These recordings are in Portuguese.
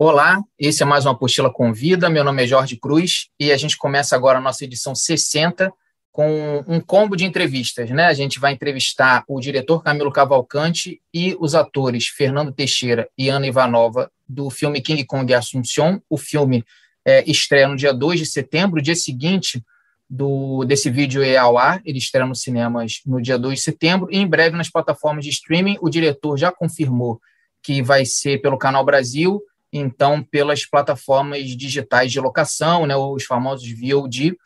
Olá, esse é mais uma Apostila Convida. Meu nome é Jorge Cruz e a gente começa agora a nossa edição 60 com um combo de entrevistas. Né? A gente vai entrevistar o diretor Camilo Cavalcante e os atores Fernando Teixeira e Ana Ivanova do filme King Kong Assunção. O filme é, estreia no dia 2 de setembro, dia seguinte do, desse vídeo é ao ar, ele estreia nos cinemas no dia 2 de setembro e em breve nas plataformas de streaming. O diretor já confirmou que vai ser pelo Canal Brasil então pelas plataformas digitais de locação, né, os famosos VOD.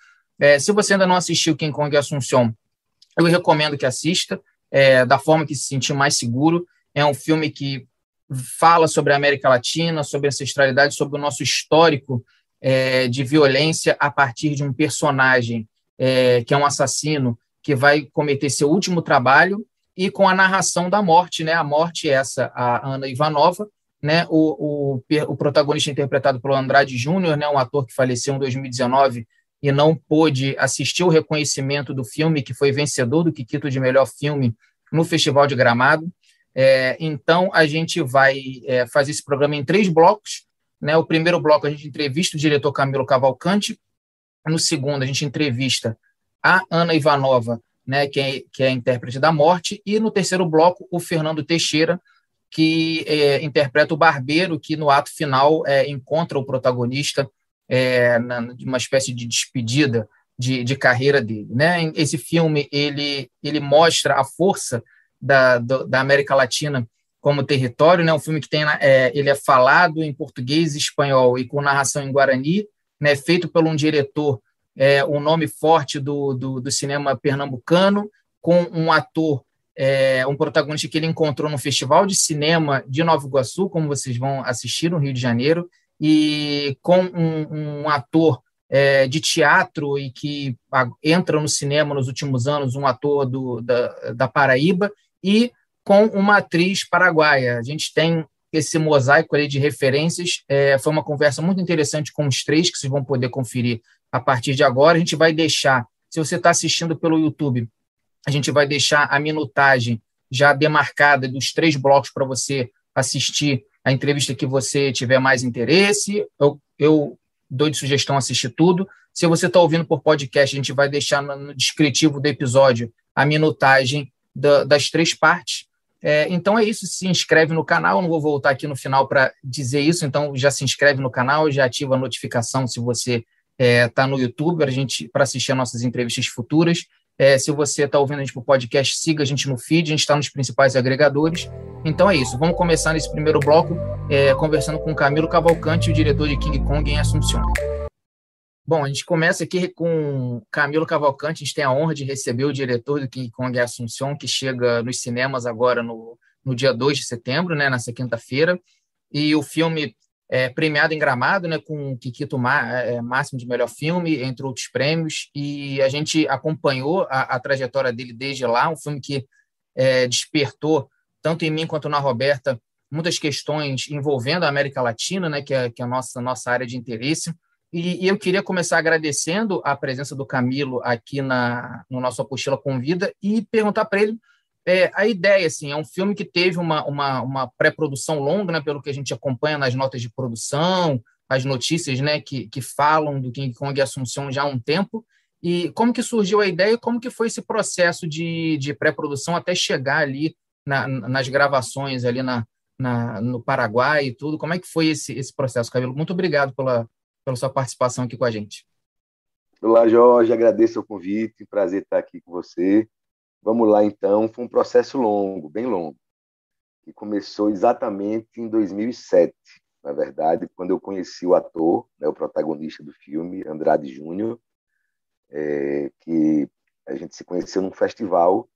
É, se você ainda não assistiu King Kong Assunção, eu recomendo que assista, é, da forma que se sentir mais seguro. É um filme que fala sobre a América Latina, sobre ancestralidade, sobre o nosso histórico é, de violência a partir de um personagem é, que é um assassino que vai cometer seu último trabalho e com a narração da morte, né? A morte é essa, a Ana Ivanova, né, o, o, o protagonista interpretado pelo Andrade Júnior, né, um ator que faleceu em 2019 e não pôde assistir o reconhecimento do filme, que foi vencedor do Kikito de melhor filme no Festival de Gramado. É, então, a gente vai é, fazer esse programa em três blocos. Né? O primeiro bloco, a gente entrevista o diretor Camilo Cavalcante. No segundo, a gente entrevista a Ana Ivanova, né, que, é, que é a intérprete da morte. E no terceiro bloco, o Fernando Teixeira, que é, interpreta o barbeiro que no ato final é, encontra o protagonista é, na, uma espécie de despedida de, de, carreira dele. Né? Esse filme ele, ele mostra a força da, da América Latina como território, né? Um filme que tem é, ele é falado em português e espanhol e com narração em guarani, né? Feito por um diretor, é, um nome forte do, do, do cinema pernambucano, com um ator é, um protagonista que ele encontrou no Festival de Cinema de Nova Iguaçu, como vocês vão assistir no Rio de Janeiro, e com um, um ator é, de teatro e que entra no cinema nos últimos anos, um ator do, da, da Paraíba, e com uma atriz paraguaia. A gente tem esse mosaico ali de referências. É, foi uma conversa muito interessante com os três, que vocês vão poder conferir a partir de agora. A gente vai deixar, se você está assistindo pelo YouTube, a gente vai deixar a minutagem já demarcada dos três blocos para você assistir a entrevista que você tiver mais interesse. Eu, eu dou de sugestão assistir tudo. Se você está ouvindo por podcast, a gente vai deixar no descritivo do episódio a minutagem da, das três partes. É, então é isso, se inscreve no canal. Eu não vou voltar aqui no final para dizer isso, então já se inscreve no canal, já ativa a notificação se você está é, tá no YouTube para assistir as nossas entrevistas futuras. É, se você está ouvindo a gente por podcast, siga a gente no feed, a gente está nos principais agregadores. Então é isso, vamos começar nesse primeiro bloco é, conversando com Camilo Cavalcante, o diretor de King Kong em Assunção. Bom, a gente começa aqui com Camilo Cavalcante, a gente tem a honra de receber o diretor do King Kong em Assunção, que chega nos cinemas agora no, no dia 2 de setembro, né, nessa quinta-feira. E o filme é, premiado em Gramado, né, com o Kikito é, Máximo de Melhor Filme, entre outros prêmios, e a gente acompanhou a, a trajetória dele desde lá, um filme que é, despertou, tanto em mim quanto na Roberta, muitas questões envolvendo a América Latina, né, que é, que é a nossa, nossa área de interesse, e, e, eu queria começar agradecendo a presença do Camilo aqui na, no nosso Apostila Convida e perguntar para ele é, a ideia assim, é um filme que teve uma, uma, uma pré-produção longa, né, pelo que a gente acompanha nas notas de produção, as notícias né, que, que falam do King Kong e Assunção já há um tempo. E como que surgiu a ideia e como que foi esse processo de, de pré-produção até chegar ali na, nas gravações ali na, na, no Paraguai e tudo? Como é que foi esse, esse processo, Cabelo? Muito obrigado pela, pela sua participação aqui com a gente. Olá, Jorge, agradeço o convite, prazer estar aqui com você. Vamos lá, então. Foi um processo longo, bem longo, que começou exatamente em 2007, na verdade, quando eu conheci o ator, né, o protagonista do filme, Andrade Júnior, é, que a gente se conheceu num festival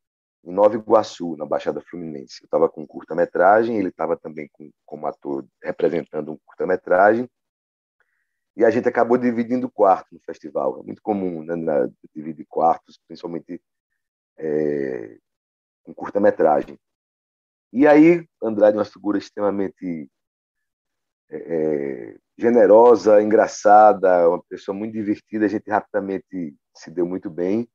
em Nova Iguaçu, na Baixada Fluminense. Eu estava com curta-metragem, ele estava também com, como ator representando um curta-metragem, e a gente acabou dividindo quarto no festival. É muito comum né, dividir quartos, principalmente é, com curta-metragem. E aí, Andrade é uma figura extremamente é, é, generosa, engraçada, uma pessoa muito divertida, a gente rapidamente se deu muito bem.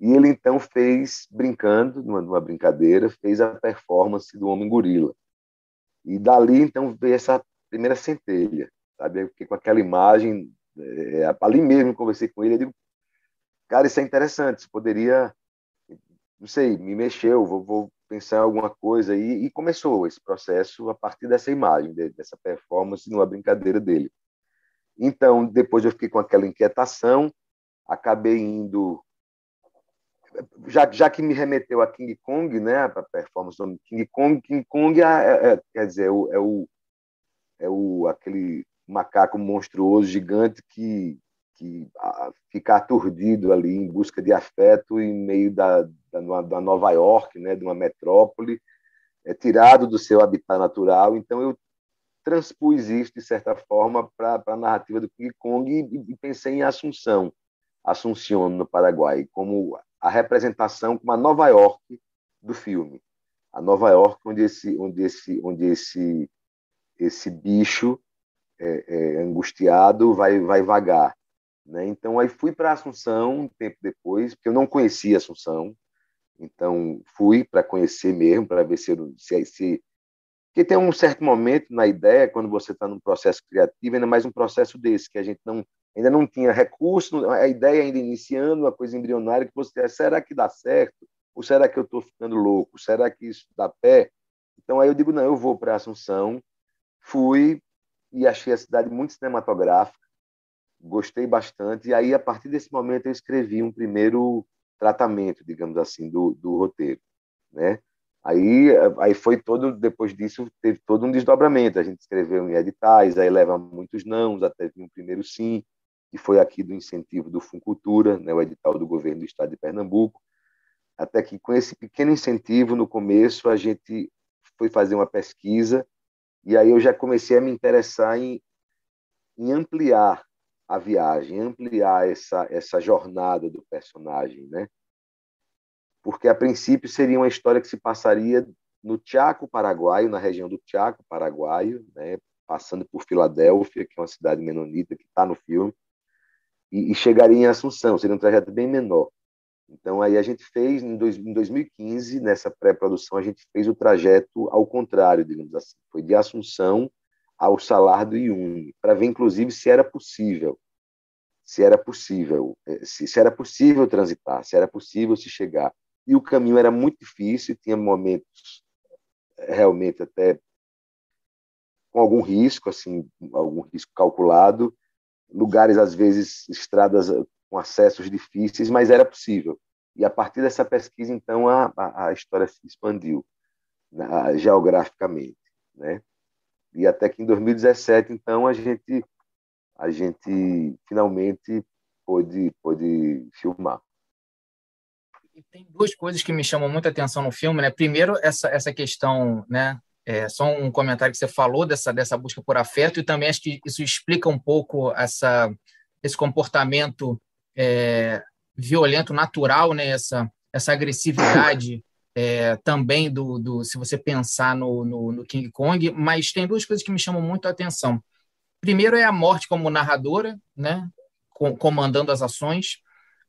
E ele então fez, brincando, numa, numa brincadeira, fez a performance do Homem Gorila. E dali então veio essa, primeira centelha, sabe? Fiquei com aquela imagem, é, ali mesmo conversei com ele, eu digo, cara, isso é interessante, isso poderia, não sei, me mexeu, vou, vou pensar em alguma coisa, e, e, começou esse processo a partir dessa imagem, dessa performance, numa brincadeira dele. Então, depois eu fiquei com aquela inquietação, acabei indo já, já que me remeteu a King Kong, né, a performance do King Kong, King Kong é, é, é quer dizer, é o, é o, é o aquele macaco monstruoso gigante que que a, fica aturdido ali em busca de afeto em meio da, da, da Nova York, né, de uma metrópole, é tirado do seu habitat natural. Então eu transpus isso de certa forma para a narrativa do King Kong e, e pensei em Assunção, Assunção no Paraguai, como a representação como a Nova York do filme. A Nova York onde esse, onde esse, onde esse, esse bicho é, é, angustiado vai, vai vagar. Né? Então, aí fui para Assunção um tempo depois, porque eu não conhecia Assunção. Então, fui para conhecer mesmo, para ver se, se, se. Porque tem um certo momento na ideia, quando você está num processo criativo, ainda mais um processo desse, que a gente não ainda não tinha recurso, a ideia ainda iniciando, uma coisa embrionária, que você será que dá certo? Ou será que eu estou ficando louco? Será que isso dá pé? Então aí eu digo, não, eu vou para Assunção, fui e achei a cidade muito cinematográfica, gostei bastante, e aí a partir desse momento eu escrevi um primeiro tratamento, digamos assim, do, do roteiro, né? Aí, aí foi todo, depois disso, teve todo um desdobramento. A gente escreveu em editais, aí leva muitos nãos, até vir um primeiro sim que foi aqui do incentivo do Funcultura, né, o edital do governo do estado de Pernambuco, até que com esse pequeno incentivo no começo a gente foi fazer uma pesquisa e aí eu já comecei a me interessar em, em ampliar a viagem, ampliar essa essa jornada do personagem, né? Porque a princípio seria uma história que se passaria no Chaco Paraguaio, na região do Chaco Paraguaio, né? passando por Filadélfia, que é uma cidade menonita que está no filme, e, e chegaria em Assunção, seria um trajeto bem menor. Então, aí a gente fez, em, dois, em 2015, nessa pré-produção, a gente fez o trajeto ao contrário, digamos assim. Foi de Assunção ao Salar do Iune, para ver, inclusive, se era possível. Se era possível, eh, se, se era possível transitar, se era possível se chegar. E o caminho era muito difícil, tinha momentos eh, realmente até com algum risco, assim, algum risco calculado, lugares, às vezes, estradas eh, com acessos difíceis, mas era possível. E a partir dessa pesquisa, então, a, a, a história se expandiu né, geograficamente, né? E até que em 2017, então, a gente a gente finalmente pôde, pôde filmar. E tem duas coisas que me chamam muita atenção no filme, né? Primeiro, essa, essa questão né, é, só um comentário que você falou dessa, dessa busca por afeto, e também acho que isso explica um pouco essa, esse comportamento é, violento, natural, né? essa, essa agressividade é, também do, do, se você pensar no, no, no, King Kong, mas tem duas coisas que me chamam muito a atenção. Primeiro é a morte como narradora, né? comandando as ações,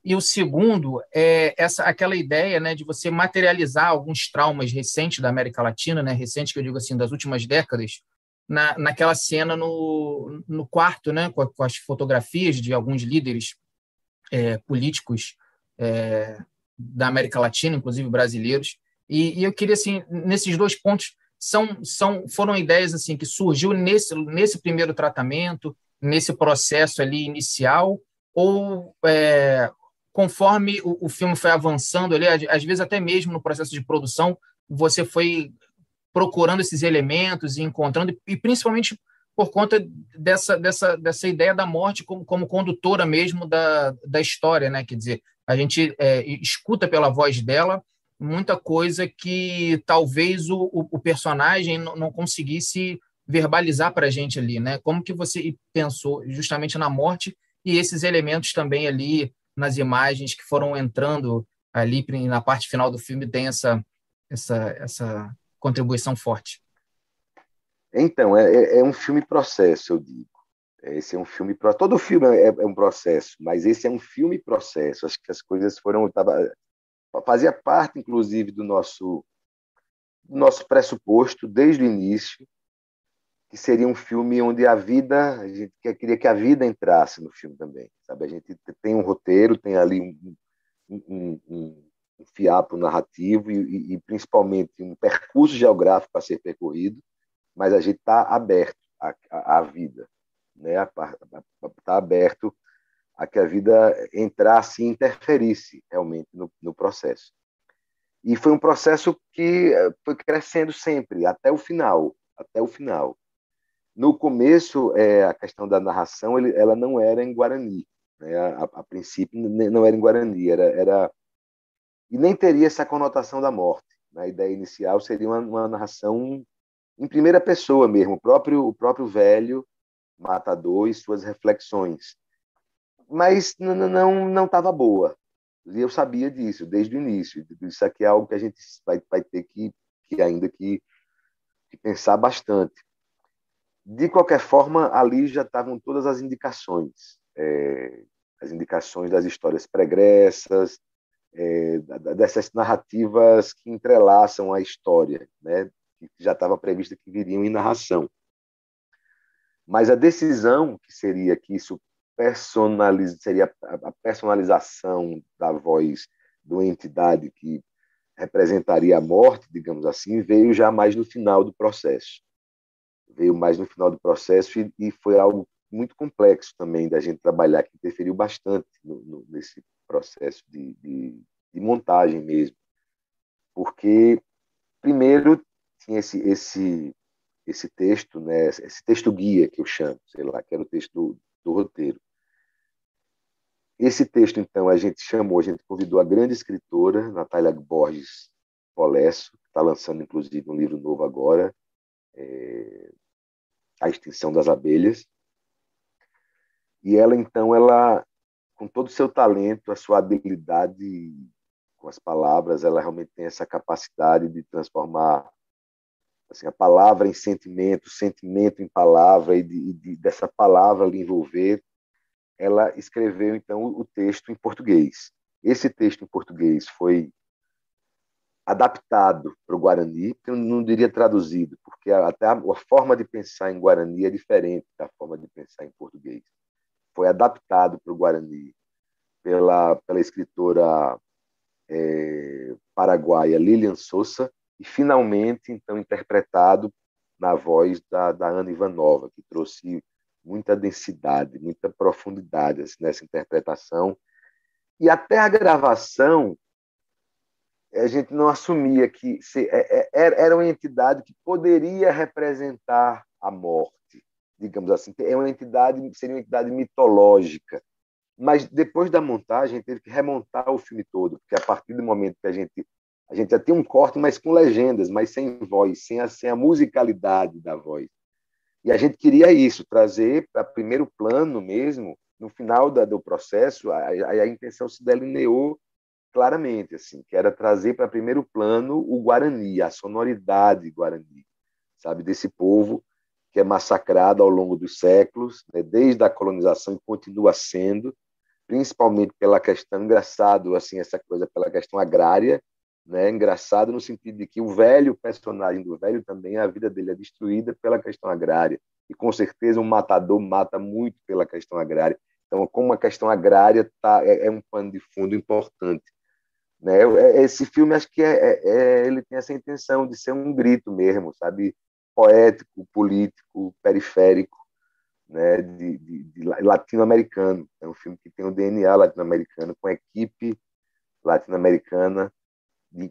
e o segundo é essa aquela ideia né, de você materializar alguns traumas recentes da América Latina, né, recentes que eu digo assim, das últimas décadas, na, naquela cena no, no quarto, né, com, com as fotografias de alguns líderes é, políticos é, da América Latina, inclusive brasileiros. E, e, eu queria, assim, nesses dois pontos, são, são, foram ideias assim que surgiu nesse, nesse primeiro tratamento, nesse processo ali inicial, ou é, conforme o, o filme foi avançando ali, às vezes até mesmo no processo de produção, você foi procurando esses elementos e encontrando, e principalmente por conta dessa, dessa, dessa ideia da morte como, como condutora mesmo da, da história, né? Quer dizer, a gente é, escuta pela voz dela muita coisa que talvez o, o, personagem não, conseguisse verbalizar para a gente ali, né? Como que você pensou justamente na morte e esses elementos também ali nas imagens que foram entrando ali na parte final do filme tem essa, essa, essa contribuição forte. Então, é, é, é um filme processo, eu digo. Esse é um filme todo filme é, é, um processo, mas esse é um filme processo. Acho que as coisas foram tava, fazia parte, inclusive, do nosso do nosso pressuposto desde o início que seria um filme onde a vida, a gente queria que a vida entrasse no filme também, sabe? A gente tem um roteiro, tem ali um, um, um, um fiapo narrativo e, e, principalmente um percurso geográfico a ser percorrido, mas a gente está aberto à, à, vida, né? Está aberto a que a vida entrasse e interferisse realmente no, no processo. E foi um processo que eh, foi crescendo sempre, até o final, até o final. No começo, é, a questão da narração, ele, ela não era em Guarani. Né? A, a, princípio, não era em Guarani, era, era... E nem teria essa conotação da morte. Né? A ideia inicial seria uma, uma narração em primeira pessoa mesmo, o próprio, o próprio velho matador e suas reflexões. Mas não estava boa. E eu sabia disso desde o início. Isso aqui é algo que a gente vai, vai ter que, que ainda que, que pensar bastante. De qualquer forma, ali já estavam todas as indicações, é, as indicações das histórias pregressas, é, dessas narrativas que entrelaçam a história, né, que já estava prevista que viriam em narração. Mas a decisão que seria que isso personaliz, seria a personalização da voz do entidade que representaria a morte, digamos assim, veio já mais no final do processo veio mais no final do processo e, e foi algo muito complexo também da gente trabalhar, que interferiu bastante no, no, nesse processo de, de, de, montagem mesmo. Porque, primeiro, tinha esse, esse, esse texto, né, esse texto guia que eu chamo, sei lá, que era o texto do, do roteiro. Esse texto, então, a gente chamou, a gente convidou a grande escritora, Natália Borges Polesso, que está lançando, inclusive, um livro novo agora, é, a extinção das abelhas. E ela, então, ela, com todo o seu talento, a sua habilidade com as palavras, ela realmente tem essa capacidade de transformar assim, a palavra em sentimento, sentimento em palavra, e de, de, dessa palavra lhe envolver. Ela escreveu, então, o texto em português. Esse texto em português foi adaptado para o Guarani, eu não diria traduzido, porque até a, forma de pensar em Guarani é diferente da forma de pensar em português. Foi adaptado para o Guarani pela, pela escritora é, paraguaia Lilian Souza e finalmente então interpretado na voz da, da Ana Ivanova, que trouxe muita densidade, muita profundidade assim, nessa interpretação. E até a gravação a gente não assumia que é, é, era uma entidade que poderia representar a morte, digamos assim. É uma entidade, seria uma entidade mitológica. Mas depois da montagem, teve que remontar o filme todo, porque a partir do momento que a gente a gente já tem um corte, mas com legendas, mas sem voz, sem a, sem a musicalidade da voz. E a gente queria isso, trazer para primeiro plano mesmo, no final da, do processo, a, a, intenção se delineou claramente, assim, que era trazer para primeiro plano o Guarani, a sonoridade Guarani, sabe, desse povo que é massacrado ao longo dos séculos, né, desde a colonização e continua sendo, principalmente pela questão engraçado, assim, essa coisa pela questão agrária, né, engraçado no sentido de que o velho personagem do velho também a vida dele é destruída pela questão agrária e com certeza um matador mata muito pela questão agrária. Então, como a questão agrária tá, é, é um pano de fundo importante né? É, esse filme, acho que é, é, é, ele tem essa intenção de ser um grito mesmo, sabe? Poético, político, periférico, né? de, de, de latino-americano. É um filme que tem o DNA latino-americano, com equipe latino-americana,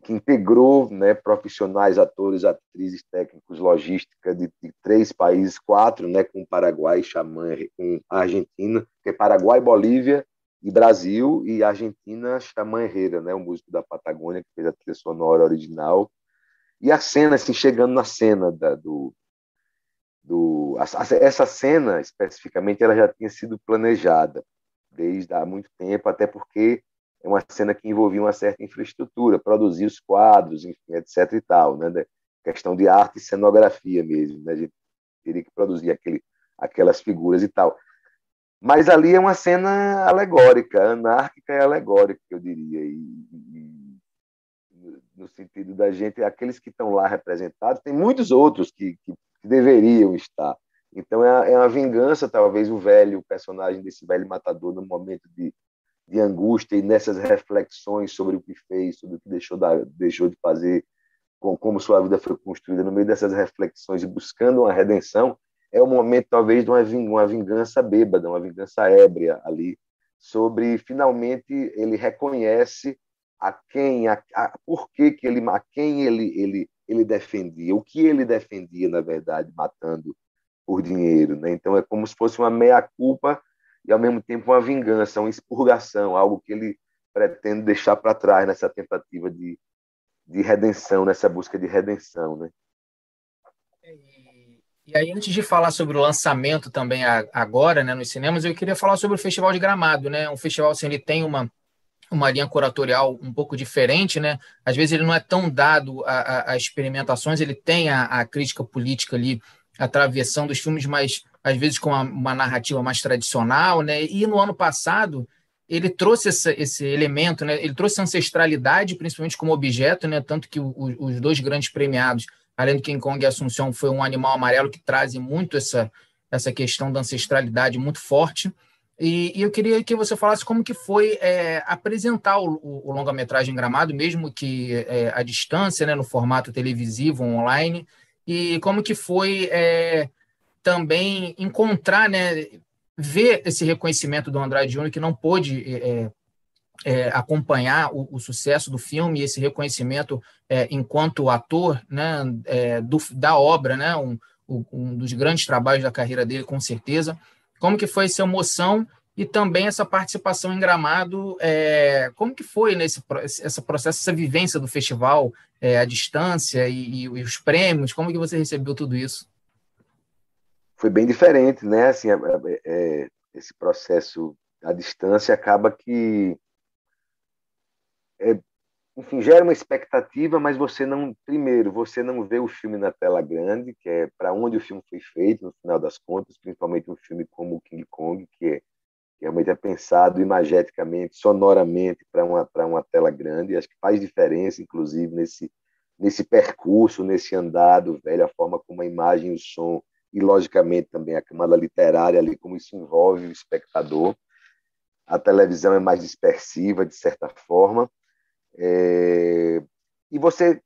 que integrou né, profissionais, atores, atrizes, técnicos, logística de, de, três países, quatro, né, com Paraguai, Xamã, com Argentina, que é Paraguai, Bolívia e Brasil e Argentina, Xamã Herrera, né, o músico da Patagônia, que fez a trilha sonora original. E a cena, assim, chegando na cena da, do. do a, essa cena, especificamente, ela já tinha sido planejada desde há muito tempo, até porque é uma cena que envolvia uma certa infraestrutura, produzir os quadros, enfim, etc. e tal, né? questão de arte e cenografia mesmo, né? A gente teria que produzir aquele, aquelas figuras e tal. Mas ali é uma cena alegórica, anárquica e alegórica, eu diria. E, e, no sentido da gente, aqueles que estão lá representados, tem muitos outros que, que, que deveriam estar. Então é, é uma vingança, talvez, o velho, o personagem desse velho matador, no momento de, de angústia e nessas reflexões sobre o que fez, sobre o que deixou, da, deixou de fazer, com, como sua vida foi construída, no meio dessas reflexões e buscando uma redenção, é o momento, talvez, de uma, uma vingança bêbada, uma vingança ébria ali, sobre finalmente ele reconhece a quem, a, a por que, que ele, a quem ele, ele, ele defendia, o que ele defendia, na verdade, matando por dinheiro. Né? Então, é como se fosse uma meia-culpa e, ao mesmo tempo, uma vingança, uma expurgação, algo que ele pretende deixar para trás nessa tentativa de, de redenção, nessa busca de redenção. Né? E aí, antes de falar sobre o lançamento também agora, né, nos cinemas, eu queria falar sobre o Festival de Gramado, né? Um festival assim, ele tem uma uma linha curatorial um pouco diferente, né? Às vezes ele não é tão dado a, a, a experimentações, ele tem a, a, crítica política ali atravessando os filmes, mas às vezes com uma, uma, narrativa mais tradicional, né? E no ano passado ele trouxe essa, esse elemento, né? Ele trouxe ancestralidade, principalmente como objeto, né? Tanto que o, os dois grandes premiados, além do King Kong e Assunção, foi um animal amarelo que trazem muito essa essa questão da ancestralidade muito forte. E, e, eu queria que você falasse como que foi é, apresentar o, o, o longa-metragem Gramado, mesmo que é, à distância, né, no formato televisivo, online, e como que foi é, também encontrar, né, ver esse reconhecimento do Andrade Júnior, que não pôde é, é, acompanhar o, o, sucesso do filme esse reconhecimento é, enquanto ator né, do, da obra, né, um, um dos grandes trabalhos da carreira dele, com certeza, como que foi essa emoção e também essa participação em Gramado, é, como que foi nesse esse processo, essa vivência do festival, é, distância e, e, os prêmios, como que você recebeu tudo isso? Foi bem diferente, né? Assim, é, é esse processo à distância acaba que é, enfim, gera uma expectativa, mas você não, primeiro, você não vê o filme na tela grande, que é para onde o filme foi feito, no final das contas, principalmente um filme como o King Kong, que é que realmente é pensado imageticamente, sonoramente para uma para uma tela grande, acho que faz diferença, inclusive nesse nesse percurso, nesse andado, velho, a forma como a imagem e o som e logicamente também a camada literária ali como isso envolve o espectador. A televisão é mais dispersiva de certa forma é, e você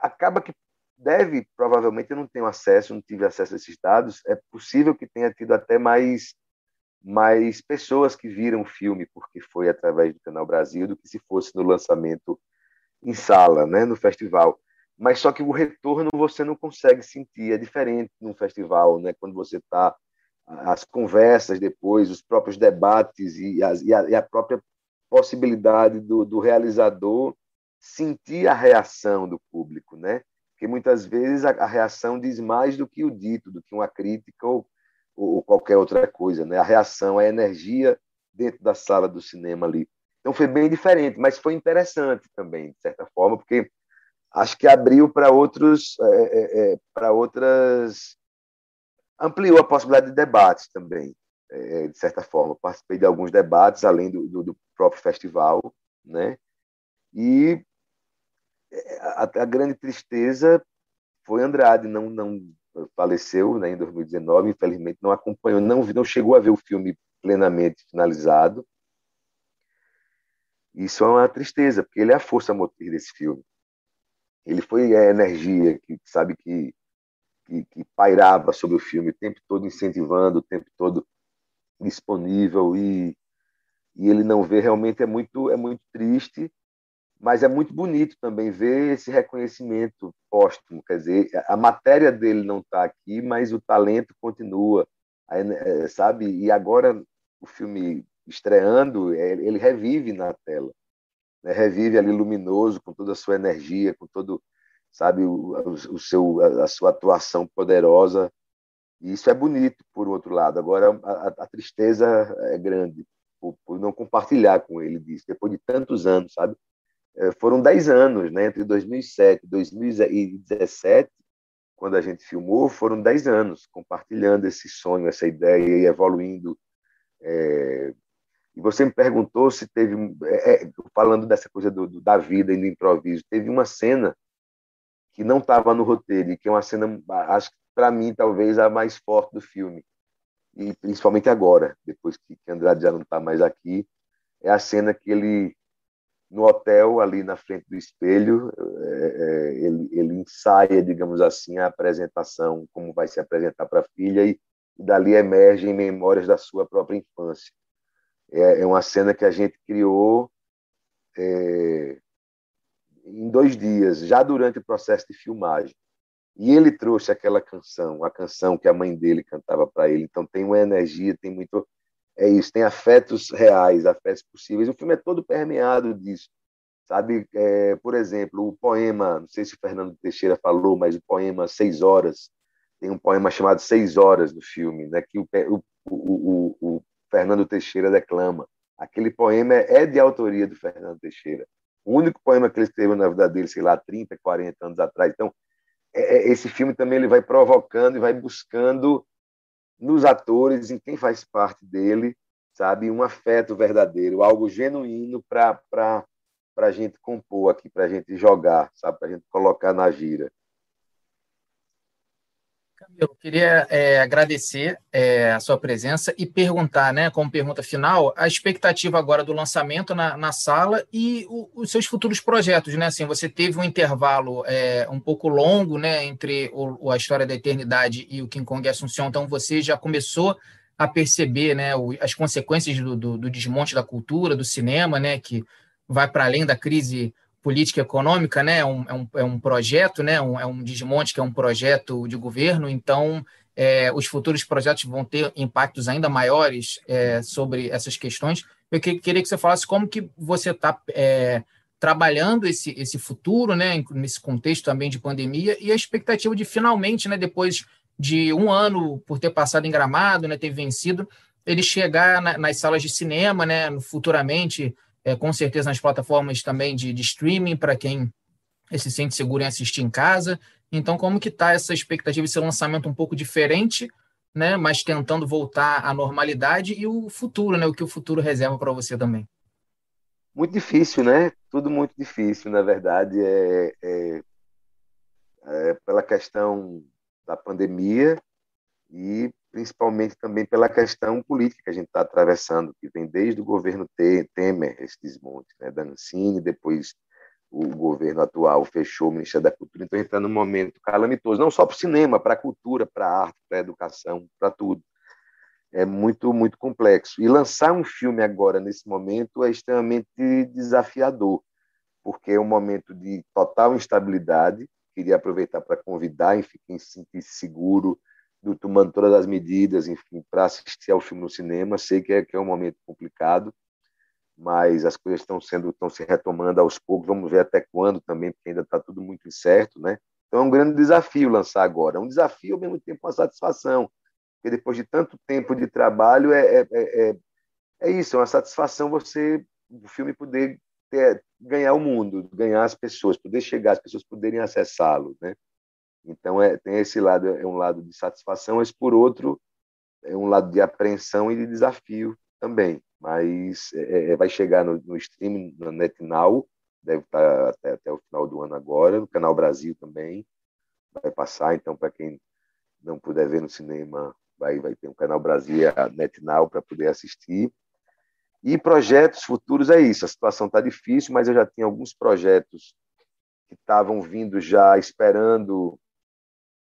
acaba que deve, provavelmente, eu não tenho acesso, não tive acesso a esses dados, é possível que tenha tido até mais, mais pessoas que viram o filme, porque foi através do Canal Brasil, do que se fosse no lançamento em sala, né, no festival. Mas só que o retorno você não consegue sentir, é diferente num festival, né, quando você está as conversas depois, os próprios debates e, as, e, a, e a própria possibilidade do, do realizador sentir a reação do público, né? Porque muitas vezes a, a, reação diz mais do que o dito, do que uma crítica ou, ou, qualquer outra coisa, né? A reação, a energia dentro da sala do cinema ali. Então foi bem diferente, mas foi interessante também, de certa forma, porque acho que abriu para outros, é, é, é para outras, ampliou a possibilidade de debates também. É, de certa forma. Participei de alguns debates, além do, do, do próprio festival, né? E é, a, a, grande tristeza foi Andrade, não, não faleceu né, em 2019, infelizmente não acompanhou, não, não chegou a ver o filme plenamente finalizado. Isso é uma tristeza, porque ele é a força motriz desse filme. Ele foi a energia que sabe que, que, que pairava sobre o filme o tempo todo incentivando, o tempo todo disponível. E, e ele não vê realmente é muito é muito triste mas é muito bonito também ver esse reconhecimento póstumo. Quer dizer a matéria dele não está aqui mas o talento continua. É, sabe? E agora o filme estreando é, ele revive na tela né? revive ali luminoso com toda a sua energia com todo sabe o, o seu a sua atuação poderosa e isso é bonito, por outro lado. Agora, a, a tristeza é grande por, por, não compartilhar com ele disso, depois de tantos anos, sabe? É, foram 10 anos, né? Entre 2007 e 2017, quando a gente filmou, foram 10 anos compartilhando esse sonho, essa ideia e evoluindo. É... E você me perguntou se teve, é, é falando dessa coisa do, do, da vida e do improviso, teve uma cena que não estava no roteiro, e que é uma cena, acho que para mim, talvez a mais forte do filme, e principalmente agora, depois que, que Andrade já não está mais aqui, é a cena que ele, no hotel, ali na frente do espelho, é, é, ele, ele ensaia, digamos assim, a apresentação, como vai se apresentar para a filha, e, e dali emergem memórias da sua própria infância. É, é uma cena que a gente criou é, em dois dias, já durante o processo de filmagem. E ele trouxe aquela canção, a canção que a mãe dele cantava para ele. Então tem uma energia, tem muito. É isso, tem afetos reais, afetos possíveis. O filme é todo permeado disso. Sabe, é, por exemplo, o poema, não sei se o Fernando Teixeira falou, mas o poema Seis Horas, tem um poema chamado Seis Horas no filme, né, que o, o, o, o Fernando Teixeira declama. Aquele poema é de autoria do Fernando Teixeira. O único poema que ele escreveu na vida dele, sei lá, 30, 40 anos atrás. Então, é, é, esse filme também ele vai provocando e vai buscando nos atores, em quem faz parte dele, sabe, um afeto verdadeiro, algo genuíno para a gente compor aqui, para a gente jogar, sabe, para a gente colocar na gira. Camilo, queria é, agradecer é, a sua presença e perguntar, né, como pergunta final, a expectativa agora do lançamento na, na sala e o, os seus futuros projetos, né? Assim, você teve um intervalo é, um pouco longo, né, entre o, a história da eternidade e o King Kong Assunção, então você já começou a perceber, né, as consequências do, do, do desmonte da cultura, do cinema, né, que vai para além da crise política econômica, né? É um, é um, é um projeto, né? Um, é um desmonte que é um projeto de governo, então é, os futuros projetos vão ter impactos ainda maiores é, sobre essas questões. Eu que, queria que você falasse como que você está é, trabalhando esse, esse futuro, né? Nesse contexto também de pandemia e a expectativa de finalmente, né? Depois de um ano por ter passado em Gramado, né? Ter vencido, ele chegar na, nas salas de cinema, né? Futuramente é, com certeza nas plataformas também de, de streaming, para quem se sente seguro em assistir em casa. Então, como que está essa expectativa, esse lançamento um pouco diferente, né, mas tentando voltar à normalidade e o futuro, né, o que o futuro reserva para você também? Muito difícil, né? Tudo muito difícil, na verdade, é, é, é pela questão da pandemia e principalmente também pela questão política que a gente está atravessando, que vem desde o governo Temer, esse desmonte né, da Ancine, depois o governo atual fechou o Ministério da Cultura, então a gente está num momento calamitoso, não só para o cinema, para a cultura, para a arte, para a educação, para tudo. É muito, muito complexo. E lançar um filme agora, nesse momento, é extremamente desafiador, porque é um momento de total instabilidade. Queria aproveitar para convidar, enfim, quem se sentir seguro, tomando todas as medidas, enfim, para assistir ao filme no cinema. Sei que é, que é um momento complicado, mas as coisas estão sendo estão se retomando aos poucos. Vamos ver até quando também, porque ainda está tudo muito incerto, né? Então é um grande desafio lançar agora. É um desafio ao mesmo tempo uma satisfação, porque depois de tanto tempo de trabalho é, é, é, é, é isso, é uma satisfação você o filme poder ter, ganhar o mundo, ganhar as pessoas, poder chegar, as pessoas poderem acessá-lo, né? Então, é, tem esse lado, é um lado de satisfação, mas, por outro, é um lado de apreensão e de desafio também. Mas é, é vai chegar no, no na NetNow, deve estar até, até o final do ano agora, no Canal Brasil também, vai passar. Então, para quem não puder ver no cinema, vai, vai ter um Canal Brasil a NetNow para poder assistir. E projetos futuros é isso. A situação está difícil, mas eu já tinha alguns projetos que estavam vindo já esperando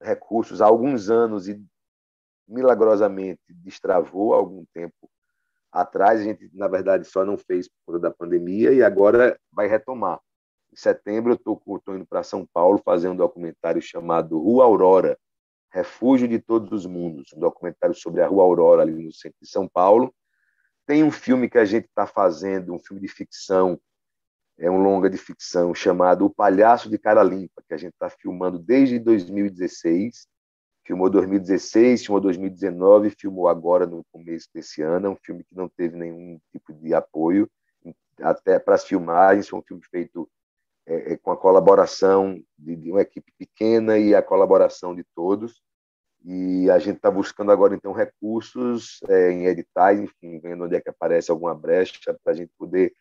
recursos há alguns anos e milagrosamente destravou algum tempo atrás. A gente, na verdade, só não fez por conta da pandemia e agora vai retomar. Em setembro, eu estou indo para São Paulo fazer um documentário chamado Rua Aurora Refúgio de Todos os Mundos um documentário sobre a Rua Aurora, ali no centro de São Paulo. Tem um filme que a gente está fazendo, um filme de ficção é um longa de ficção chamado O Palhaço de Cara Limpa, que a gente está filmando desde 2016. Filmou 2016, filmou 2019, filmou agora no começo desse ano. É um filme que não teve nenhum tipo de apoio, até para as filmagens. Foi um filme feito é, é, com a colaboração de, de, uma equipe pequena e a colaboração de todos. E a gente está buscando agora, então, recursos é, em editais, enfim, vendo onde é que aparece alguma brecha para a gente poder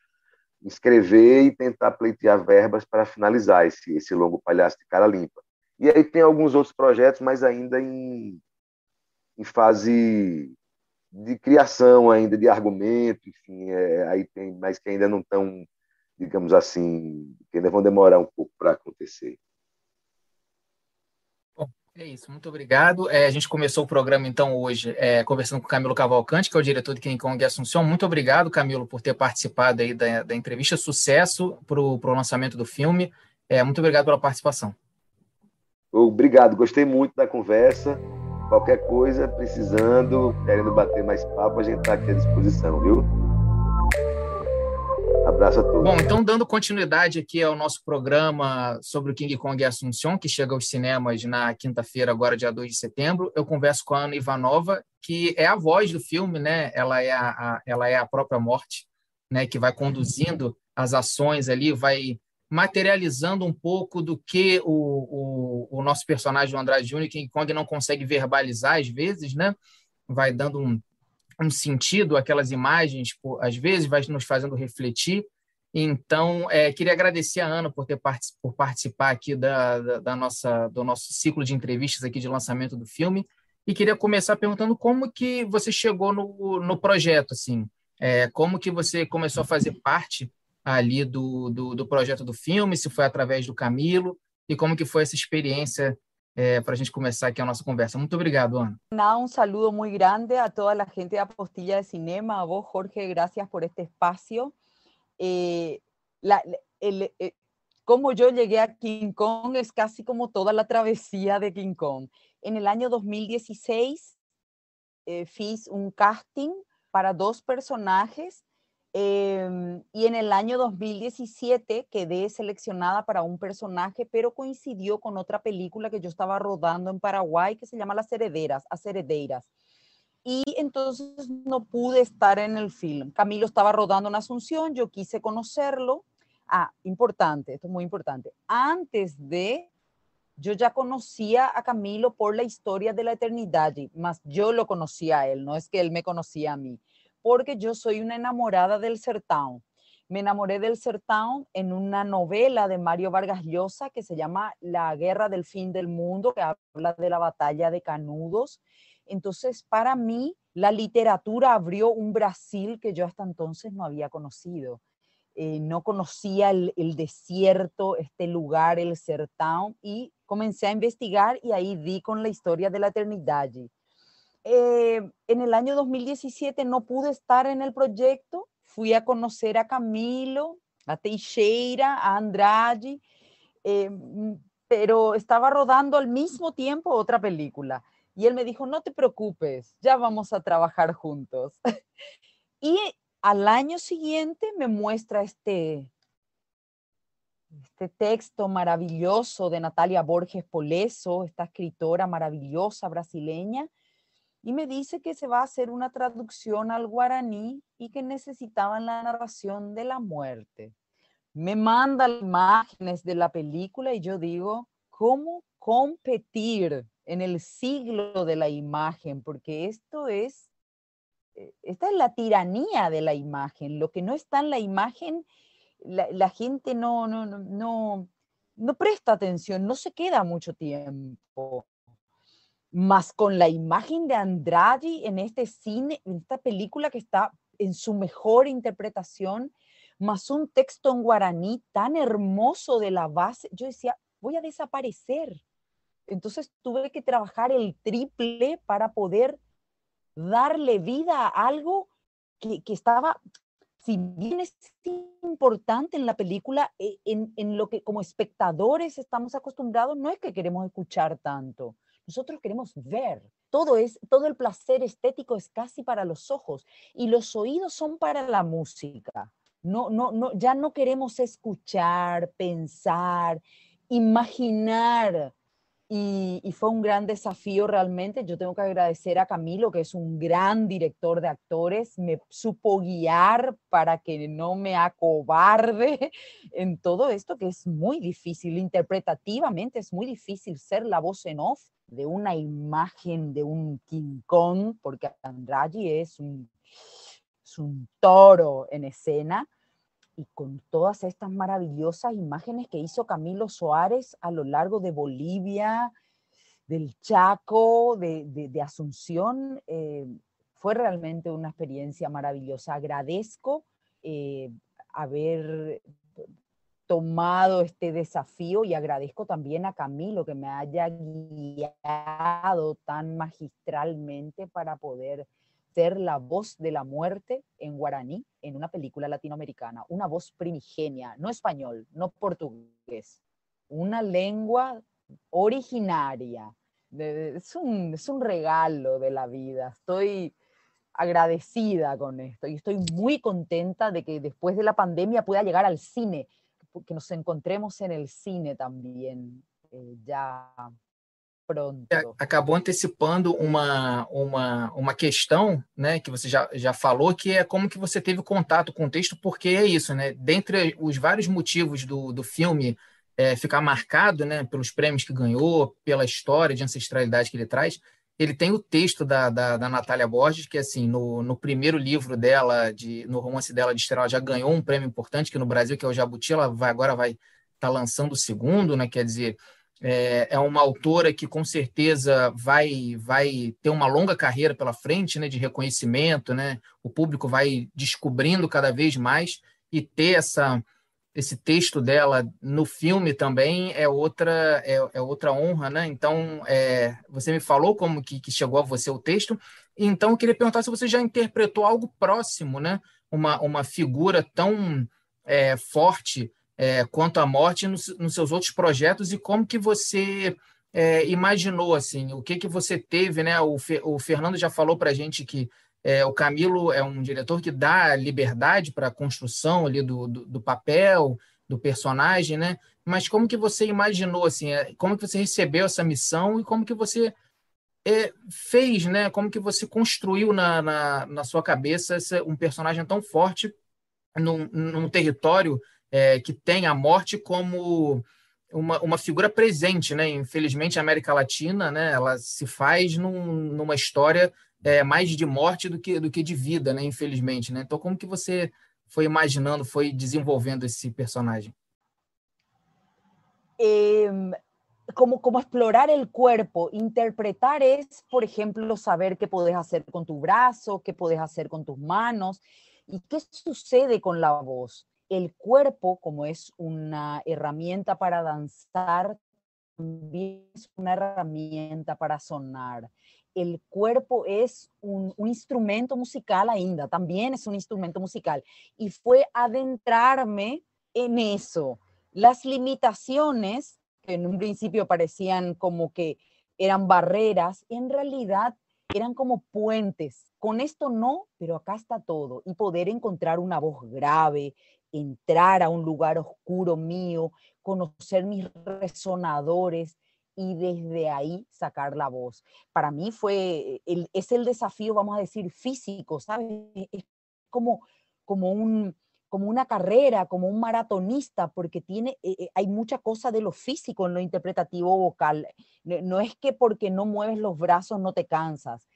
escrever e tentar pleitear verbas para finalizar esse, esse longo palhaço de cara limpa. E aí tem alguns outros projetos, mas ainda em, em fase de criação ainda, de argumento, enfim, é, aí tem, mas que ainda não estão, digamos assim, que ainda vão demorar um pouco para acontecer. É isso, muito obrigado. É, a gente começou o programa, então, hoje, é, conversando com o Camilo Cavalcante, que é o diretor de King Kong Assunção. Muito obrigado, Camilo, por ter participado aí da, da entrevista. Sucesso para o lançamento do filme. É, muito obrigado pela participação. Obrigado, gostei muito da conversa. Qualquer coisa, precisando, querendo bater mais papo, a gente está aqui à disposição, viu? Abraço a todos. Bom, então, dando continuidade aqui ao nosso programa sobre o King Kong e Assunção, que chega aos cinemas na quinta-feira, agora dia 2 de setembro, eu converso com a Ana Ivanova, que é a voz do filme, né? Ela é a, a ela é a própria morte, né? Que vai conduzindo as ações ali, vai materializando um pouco do que o, o, o nosso personagem, o Andrade Júnior, King Kong, não consegue verbalizar às vezes, né? Vai dando um, um sentido aquelas imagens, por, às vezes vai nos fazendo refletir. Então, é, queria agradecer a Ana por ter por participar aqui da, da, da, nossa do nosso ciclo de entrevistas aqui de lançamento do filme e queria começar perguntando como que você chegou no, no projeto, assim, é, como que você começou a fazer parte ali do, do, do, projeto do filme, se foi através do Camilo, e como que foi essa experiência é, para a gente começar aqui a nossa conversa. Muito obrigado, Ana. Um saludo muito grande a toda a gente da Postilha de Cinema, a vos, Jorge, gracias por este espaço. Eh, eh, como yo llegué a King Kong es casi como toda la travesía de King Kong. En el año 2016 eh, fiz un casting para dos personajes Em, y en el año 2017 quedé seleccionada para un personaje, pero coincidió con otra película que yo estaba rodando en Paraguay que se llama Las Herederas. Y entonces no pude estar en el film. Camilo estaba rodando en Asunción, yo quise conocerlo. Ah, importante, esto es muy importante. Antes de, yo ya conocía a Camilo por la historia de la eternidad, más yo lo conocía a él, no es que él me conocía a mí porque yo soy una enamorada del Sertão. Me enamoré del Sertão en una novela de Mario Vargas Llosa que se llama La guerra del fin del mundo, que habla de la batalla de Canudos. Entonces, para mí, la literatura abrió un Brasil que yo hasta entonces no había conocido. Eh, no conocía el, desierto, este lugar, el Sertão, y comencé a investigar y ahí di con la historia de la eternidad. Eh, en el año 2017 no pude estar en el proyecto, fui a conocer a Camilo, a Teixeira, a Andrade, eh, pero estaba rodando al mismo tiempo otra película. Y él me dijo, no te preocupes, ya vamos a trabajar juntos. y al año siguiente me muestra este, este texto maravilloso de Natalia Borges Poleso, esta escritora maravillosa brasileña, y me dice que se va a hacer una traducción al guaraní y que necesitaban la narración de la muerte. Me manda imágenes de la película y yo digo, ¿cómo competir en el siglo de la imagen? Porque esto es, eh, esta es la tiranía de la imagen. Lo que no está en la imagen, la, gente no, no, no, no, no presta atención, no se queda mucho tiempo más con la imagen de Andrade en este cine, en esta película que está en su mejor interpretación, más un texto en guaraní tan hermoso de la base, yo decía, voy a desaparecer. Entonces tuve que trabajar el triple para poder darle vida a algo que, estaba, si bien es importante en la película, eh, en, en lo que como espectadores estamos acostumbrados, no es que queremos escuchar tanto nosotros queremos ver. Todo, es, todo el placer estético es casi para los ojos y los oídos son para la música. No, no, no, ya no queremos escuchar, pensar, imaginar. Y, y, fue un gran desafío realmente. Yo tengo que agradecer a Camilo, que es un gran director de actores. Me supo guiar para que no me acobarde en todo esto, que es muy difícil. Interpretativamente es muy difícil ser la voz en off de una imagen de un King Kong, porque un, es un toro en escena, y con todas estas maravillosas imágenes que hizo Camilo Suárez a lo largo de Bolivia, del Chaco, de, Asunción, eh, fue realmente una experiencia maravillosa. Agradezco eh, haber tomado este desafío y agradezco también a Camilo que me haya guiado tan magistralmente para poder ser la voz de la muerte en guaraní en una película latinoamericana, una voz primigenia, no español, no portugués, una lengua originaria. Es un, es un regalo de la vida. Estoy agradecida con esto y estoy muy contenta de que después de la pandemia pueda llegar al cine, que nos encontremos en el cine también eh, ya pronto. Acabou antecipando uma, uma, uma questão, né, que você já, já falou, que é como que você teve contato com o texto, porque é isso, né, dentre os vários motivos do, do filme é, ficar marcado, né, pelos prêmios que ganhou, pela história de ancestralidade que ele traz, ele tem o texto da, da, da Natália Borges, que assim, no, no primeiro livro dela, de, no romance dela de Estrela, já ganhou um prêmio importante, que no Brasil, que é o Jabuti, ela vai, agora vai estar tá lançando o segundo, né? Quer dizer, é, é, uma autora que com certeza vai, vai ter uma longa carreira pela frente, né? De reconhecimento, né? O público vai descobrindo cada vez mais e ter essa esse texto dela no filme também é outra é, é outra honra, né? Então, é, você me falou como que, que, chegou a você o texto, então eu queria perguntar se você já interpretou algo próximo, né? Uma, uma figura tão é, forte é, quanto a morte nos, nos, seus outros projetos e como que você é, imaginou assim, o que que você teve, né? O, o Fernando já falou para a gente que é, o Camilo é um diretor que dá liberdade para a construção ali do, do, do, papel, do personagem, né? Mas como que você imaginou, assim, é, como que você recebeu essa missão e como que você é, fez, né? Como que você construiu na, na, na sua cabeça essa, um personagem tão forte num, num território é, que tem a morte como uma, uma figura presente, né? Infelizmente, a América Latina, né? Ela se faz num, numa história é, mais de morte do que, do que de vida, né? Infelizmente, né? Então, como que você foi imaginando, foi desenvolvendo esse personagem? Como, como explorar el cuerpo, interpretar es, por ejemplo, saber qué puedes hacer con tu brazo, qué puedes hacer con tus manos y qué sucede con la voz. El cuerpo, como es una herramienta para danzar, también es una herramienta para sonar el cuerpo es un, instrumento musical ainda, también es un instrumento musical. Y fue adentrarme en eso. Las limitaciones, que en un principio parecían como que eran barreras, en realidad eran como puentes. Con esto no, pero acá está todo. Y poder encontrar una voz grave, entrar a un lugar oscuro mío, conocer mis resonadores, y desde ahí sacar la voz. Para mí fue, el, es el desafío, vamos a decir, físico, ¿sabes? Es como, como, un, como una carrera, como un maratonista, porque tiene, eh, eh, hay mucha cosa de lo físico en lo interpretativo vocal. No es que porque no mueves los brazos no te cansas.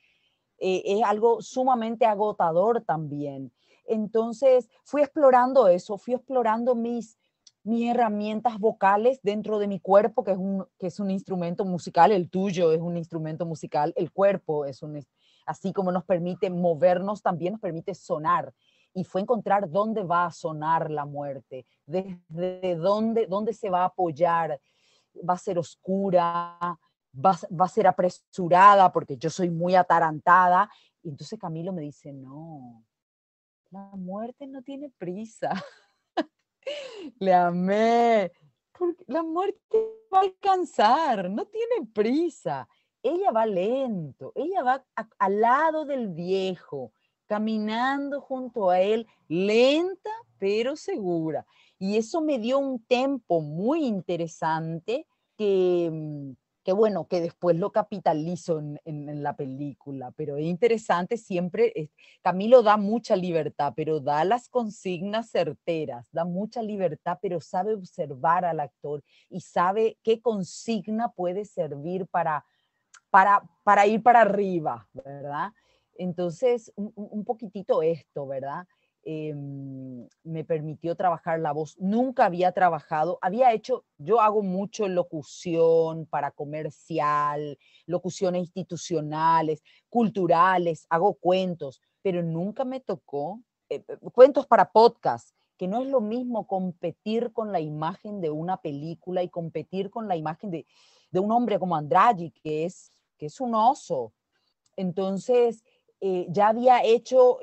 Eh, es algo sumamente agotador también. Entonces fui explorando eso, fui explorando mis, mis herramientas vocales dentro de mi cuerpo, que es, un, que es un instrumento musical, el tuyo es un instrumento musical, el cuerpo es un, así como nos permite movernos, también nos permite sonar. Y fue encontrar dónde va a sonar la muerte, desde dónde, dónde se va a apoyar, va a ser oscura, va, va a ser apresurada, porque yo soy muy atarantada. Y entonces Camilo me dice, no, la muerte no tiene prisa. Le amé. Porque la muerte va a alcanzar, no tiene prisa. Ella va lento, ella va al lado del viejo, caminando junto a él, lenta pero segura. Y eso me dio un tempo muy interesante que, mm, que bueno, que después lo capitalizo en, en, la película, pero es interesante siempre, Camilo da mucha libertad, pero da las consignas certeras, da mucha libertad, pero sabe observar al actor y sabe qué consigna puede servir para, para, para ir para arriba, ¿verdad? Entonces, un, un poquitito esto, ¿verdad? Em, me permitió trabajar la voz. Nunca había trabajado, había hecho, yo hago mucho locución para comercial, locuciones institucionales, culturales, hago cuentos, pero nunca me tocó eh, eh, cuentos para podcast, que no es lo mismo competir con la imagen de una película y competir con la imagen de, de un hombre como Andrade, que es, que es un oso. Entonces, eh, ya había hecho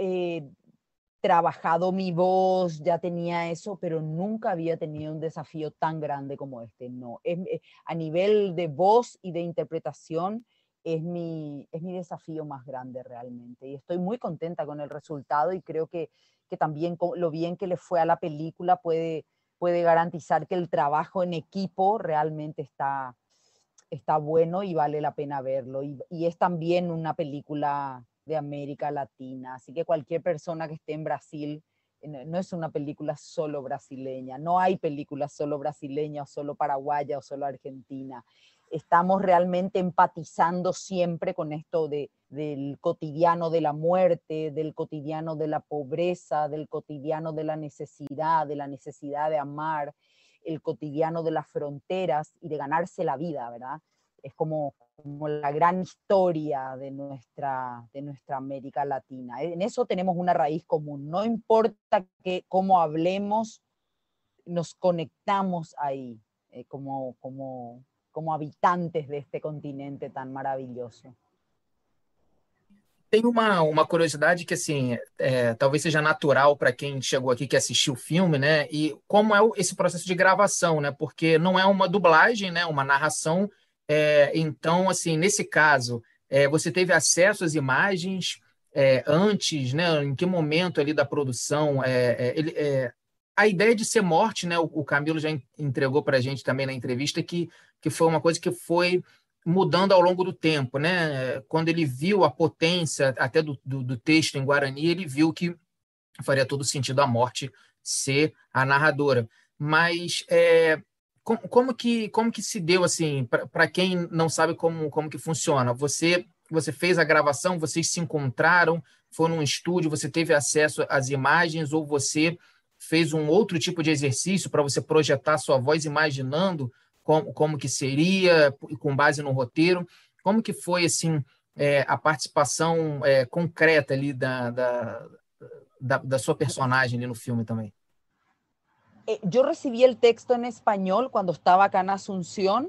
trabajado mi voz, ya tenía eso, pero nunca había tenido un desafío tan grande como este. No, eh, a nivel de voz y de interpretación es mi, es mi desafío más grande realmente. Y estoy muy contenta con el resultado y creo que, que también lo bien que le fue a la película puede, puede garantizar que el trabajo en equipo realmente está, está bueno y vale la pena verlo. Y, y es también una película de América Latina. Así que cualquier persona que esté en Brasil, no es una película solo brasileña, no hay películas solo brasileñas o solo paraguaya o solo argentina. Estamos realmente empatizando siempre con esto de, del cotidiano de la muerte, del cotidiano de la pobreza, del cotidiano de la necesidad, de la necesidad de amar, el cotidiano de las fronteras y de ganarse la vida, ¿verdad? Es como, como la gran historia de nuestra, de nuestra América Latina. En eso tenemos una raíz común. No importa que, cómo hablemos, nos conectamos ahí eh, como, como, como habitantes de este continente tan maravilhoso. Tem uma, uma curiosidade que, assim, é, talvez seja natural para quem chegou aqui que assistiu o filme, né? E como é esse processo de gravação, né? Porque não é uma dublagem, né? Uma narração é, então, assim, nesse caso, é, você teve acesso às imagens é, antes, né? Em que momento ali da produção? É, é, ele, é, a ideia de ser morte, né? O, o Camilo já entregou para a gente também na entrevista que, que foi uma coisa que foi mudando ao longo do tempo, né? Quando ele viu a potência até do, do, do texto em Guarani, ele viu que faria todo sentido a morte ser a narradora. Mas é, como, como, que, como que se deu, assim, para quem não sabe como, como que funciona? Você, você fez a gravação, vocês se encontraram, foi num estúdio, você teve acesso às imagens ou você fez um outro tipo de exercício para você projetar sua voz imaginando como, como que seria, com base no roteiro? Como que foi, assim, é, a participação é, concreta ali da, da, da, da sua personagem ali no filme também? Eh, yo recibí el texto en español cuando estaba acá en Asunción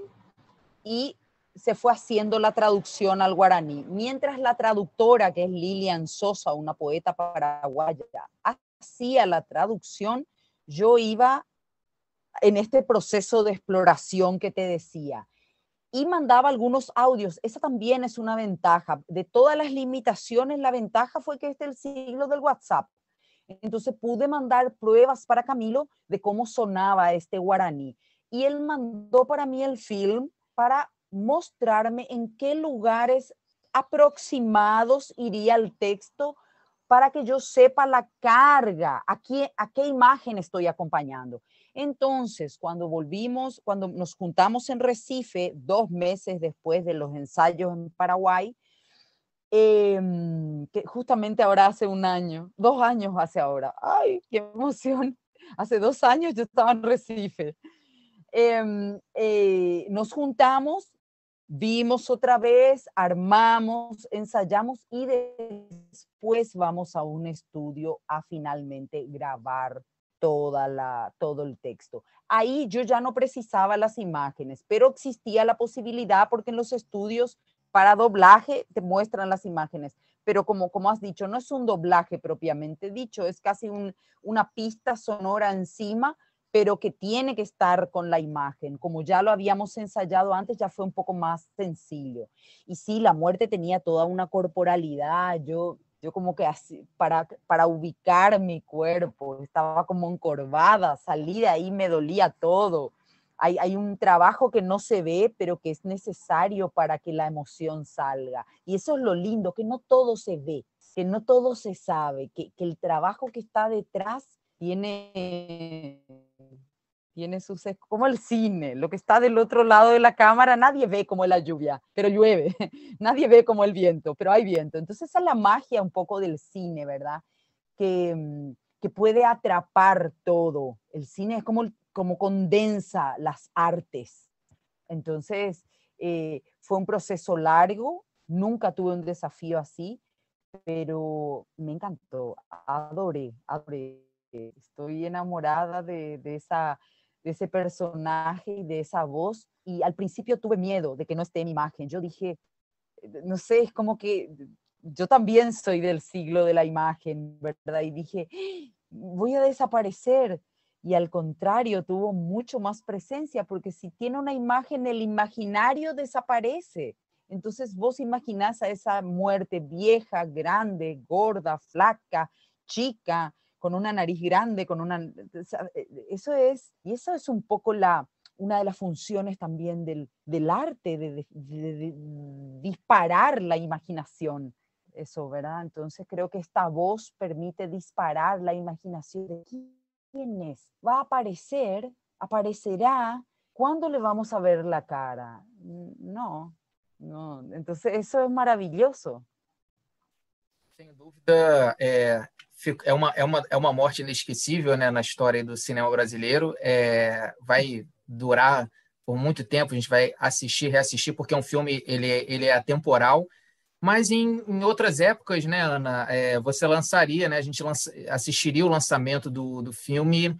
y se fue haciendo la traducción al guaraní. Mientras la traductora, que es Lilian Sosa, una poeta paraguaya, hacía la traducción, yo iba en este proceso de exploración que te decía y mandaba algunos audios. Esa también es una ventaja. De todas las limitaciones, la ventaja fue que este es el siglo del WhatsApp. Entonces pude mandar pruebas para Camilo de cómo sonaba este guaraní. Y él mandó para mí el film para mostrarme en qué lugares aproximados iría el texto para que yo sepa la carga, a qué, a qué imagen estoy acompañando. Entonces, cuando volvimos, cuando nos juntamos en Recife, dos meses después de los ensayos en Paraguay, Em, que justamente ahora hace un año, dos años hace ahora. ¡Ay, qué emoción! Hace dos años yo estaba en Recife. Em, eh, nos juntamos, vimos otra vez, armamos, ensayamos y después vamos a un estudio a finalmente grabar toda la, todo el texto. Ahí yo ya no precisaba las imágenes, pero existía la posibilidad porque en los estudios para doblaje te muestran las imágenes, pero como, como has dicho, no es un doblaje propiamente dicho, es casi una pista sonora encima, pero que tiene que estar con la imagen. Como ya lo habíamos ensayado antes, ya fue un poco más sencillo. Y sí, la muerte tenía toda una corporalidad, yo, yo como que así, para, para ubicar mi cuerpo, estaba como encorvada, salí de ahí, me dolía todo hay, un trabajo que no se ve, pero que es necesario para que la emoción salga. Y eso es lo lindo, que no todo se ve, que no todo se sabe, que, el trabajo que está detrás tiene, tiene sus, como el cine, lo que está del otro lado de la cámara, nadie ve como la lluvia, pero llueve, nadie ve como el viento, pero hay viento. Entonces esa es la magia un poco del cine, ¿verdad? Que, mm, que puede atrapar todo. El cine es como, como condensa las artes. Entonces, eh, fue un proceso largo, nunca tuve un desafío así, pero me encantó, adoré, adoré. Estoy enamorada de, de, esa, de ese personaje y de esa voz. Y al principio tuve miedo de que no esté en imagen. Yo dije, no sé, es como que yo también soy del siglo de la imagen, ¿verdad? Y dije, voy a desaparecer. Y al contrario, tuvo mucho más presencia, porque si tiene una imagen, el imaginario desaparece. Entonces vos imaginás a esa muerte vieja, grande, gorda, flaca, chica, con una nariz grande, con una... Eso es, y eso es un poco la, una de las funciones también del, del arte, de, disparar la imaginación. Eso, ¿verdad? Entonces creo que esta voz permite disparar la imaginación quién es. Va a aparecer, aparecerá, ¿cuándo le vamos a ver la cara? No, no. Entonces eso es maravilloso. Sem dúvida, é, é, uma, é, uma, é uma morte inesquecível né, na história do cinema brasileiro. É, vai durar por muito tempo, a gente vai assistir, reassistir, porque é um filme, ele, ele é atemporal, mas em, em outras épocas, né, Ana, é, você lançaria, né, a gente lança, assistiria o lançamento do, do filme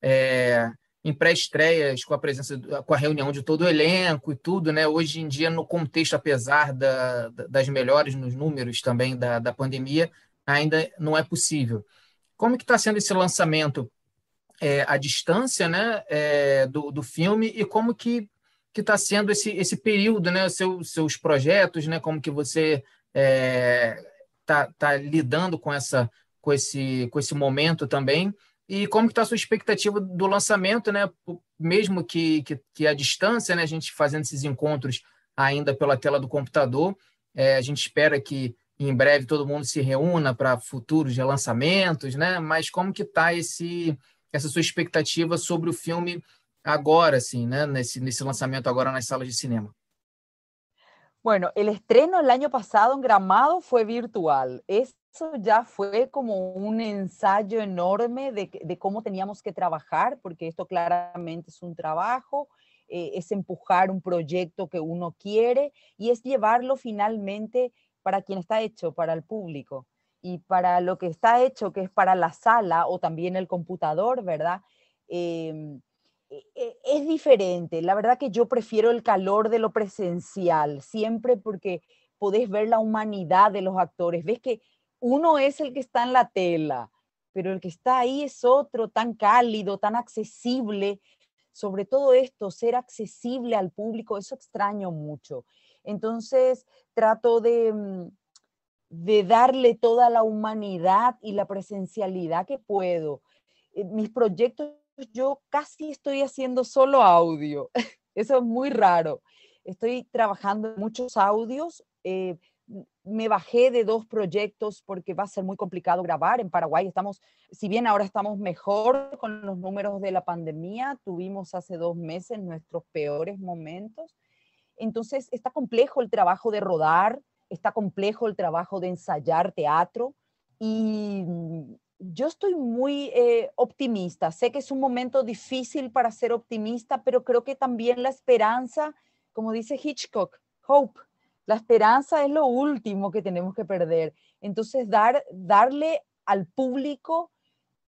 é, em pré-estreias, com a presença, com a reunião de todo o elenco e tudo, né? Hoje em dia, no contexto, apesar da, das melhores nos números também da, da pandemia, ainda não é possível. Como que está sendo esse lançamento é, à distância, né, é, do, do filme e como que que está sendo esse, esse período, né, Seu, seus projetos, né, como que você está é, tá, tá lidando com essa com esse com esse momento também e como está a sua expectativa do lançamento, né, mesmo que, que, que a distância, né, a gente fazendo esses encontros ainda pela tela do computador, é, a gente espera que em breve todo mundo se reúna para futuros relançamentos, né? Mas como que está esse essa sua expectativa sobre o filme agora, assim, né? Nesse, nesse lançamento agora nas salas de cinema. Bueno, el estreno el año pasado en Gramado fue virtual. Eso ya fue como un ensayo enorme de, cómo teníamos que trabajar, porque esto claramente es un trabajo, eh, es empujar un proyecto que uno quiere y es llevarlo finalmente para quien está hecho, para el público y para lo que está hecho, que es para la sala o también el computador, ¿verdad? Em, es diferente. La verdad que yo prefiero el calor de lo presencial, siempre porque podés ver la humanidad de los actores. Ves que uno es el que está en la tela, pero el que está ahí es otro, tan cálido, tan accesible. Sobre todo esto, ser accesible al público, eso extraño mucho. Entonces, trato de, mm, de darle toda la humanidad y la presencialidad que puedo. Eh, mis proyectos, yo casi estoy haciendo solo audio. Eso es muy raro. Estoy trabajando muchos audios. Eh, me bajé de dos proyectos porque va a ser muy complicado grabar. En Paraguay estamos, si bien ahora estamos mejor con los números de la pandemia, tuvimos hace dos meses nuestros peores momentos. Entonces está complejo el trabajo de rodar, está complejo el trabajo de ensayar teatro y mm, yo estoy muy eh, optimista. Sé que es un momento difícil para ser optimista, pero creo que también la esperanza, como dice Hitchcock, hope, la esperanza es lo último que tenemos que perder. Entonces, dar, darle al público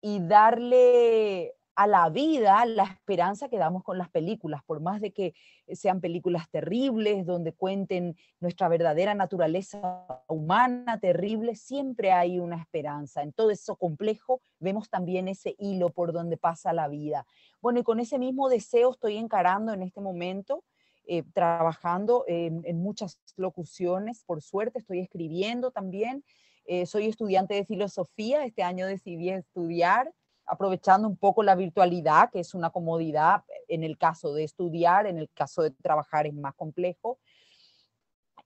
y darle a la vida la esperanza que damos con las películas, por más de que sean películas terribles, donde cuenten nuestra verdadera naturaleza humana terrible, siempre hay una esperanza. En todo eso complejo vemos también ese hilo por donde pasa la vida. Bueno, y con ese mismo deseo estoy encarando en este momento. Eh, trabajando en, muchas locuciones, por suerte estoy escribiendo también, eh, soy estudiante de filosofía, este año decidí estudiar aprovechando un poco la virtualidad, que es una comodidad en el caso de estudiar, en el caso de trabajar es más complejo.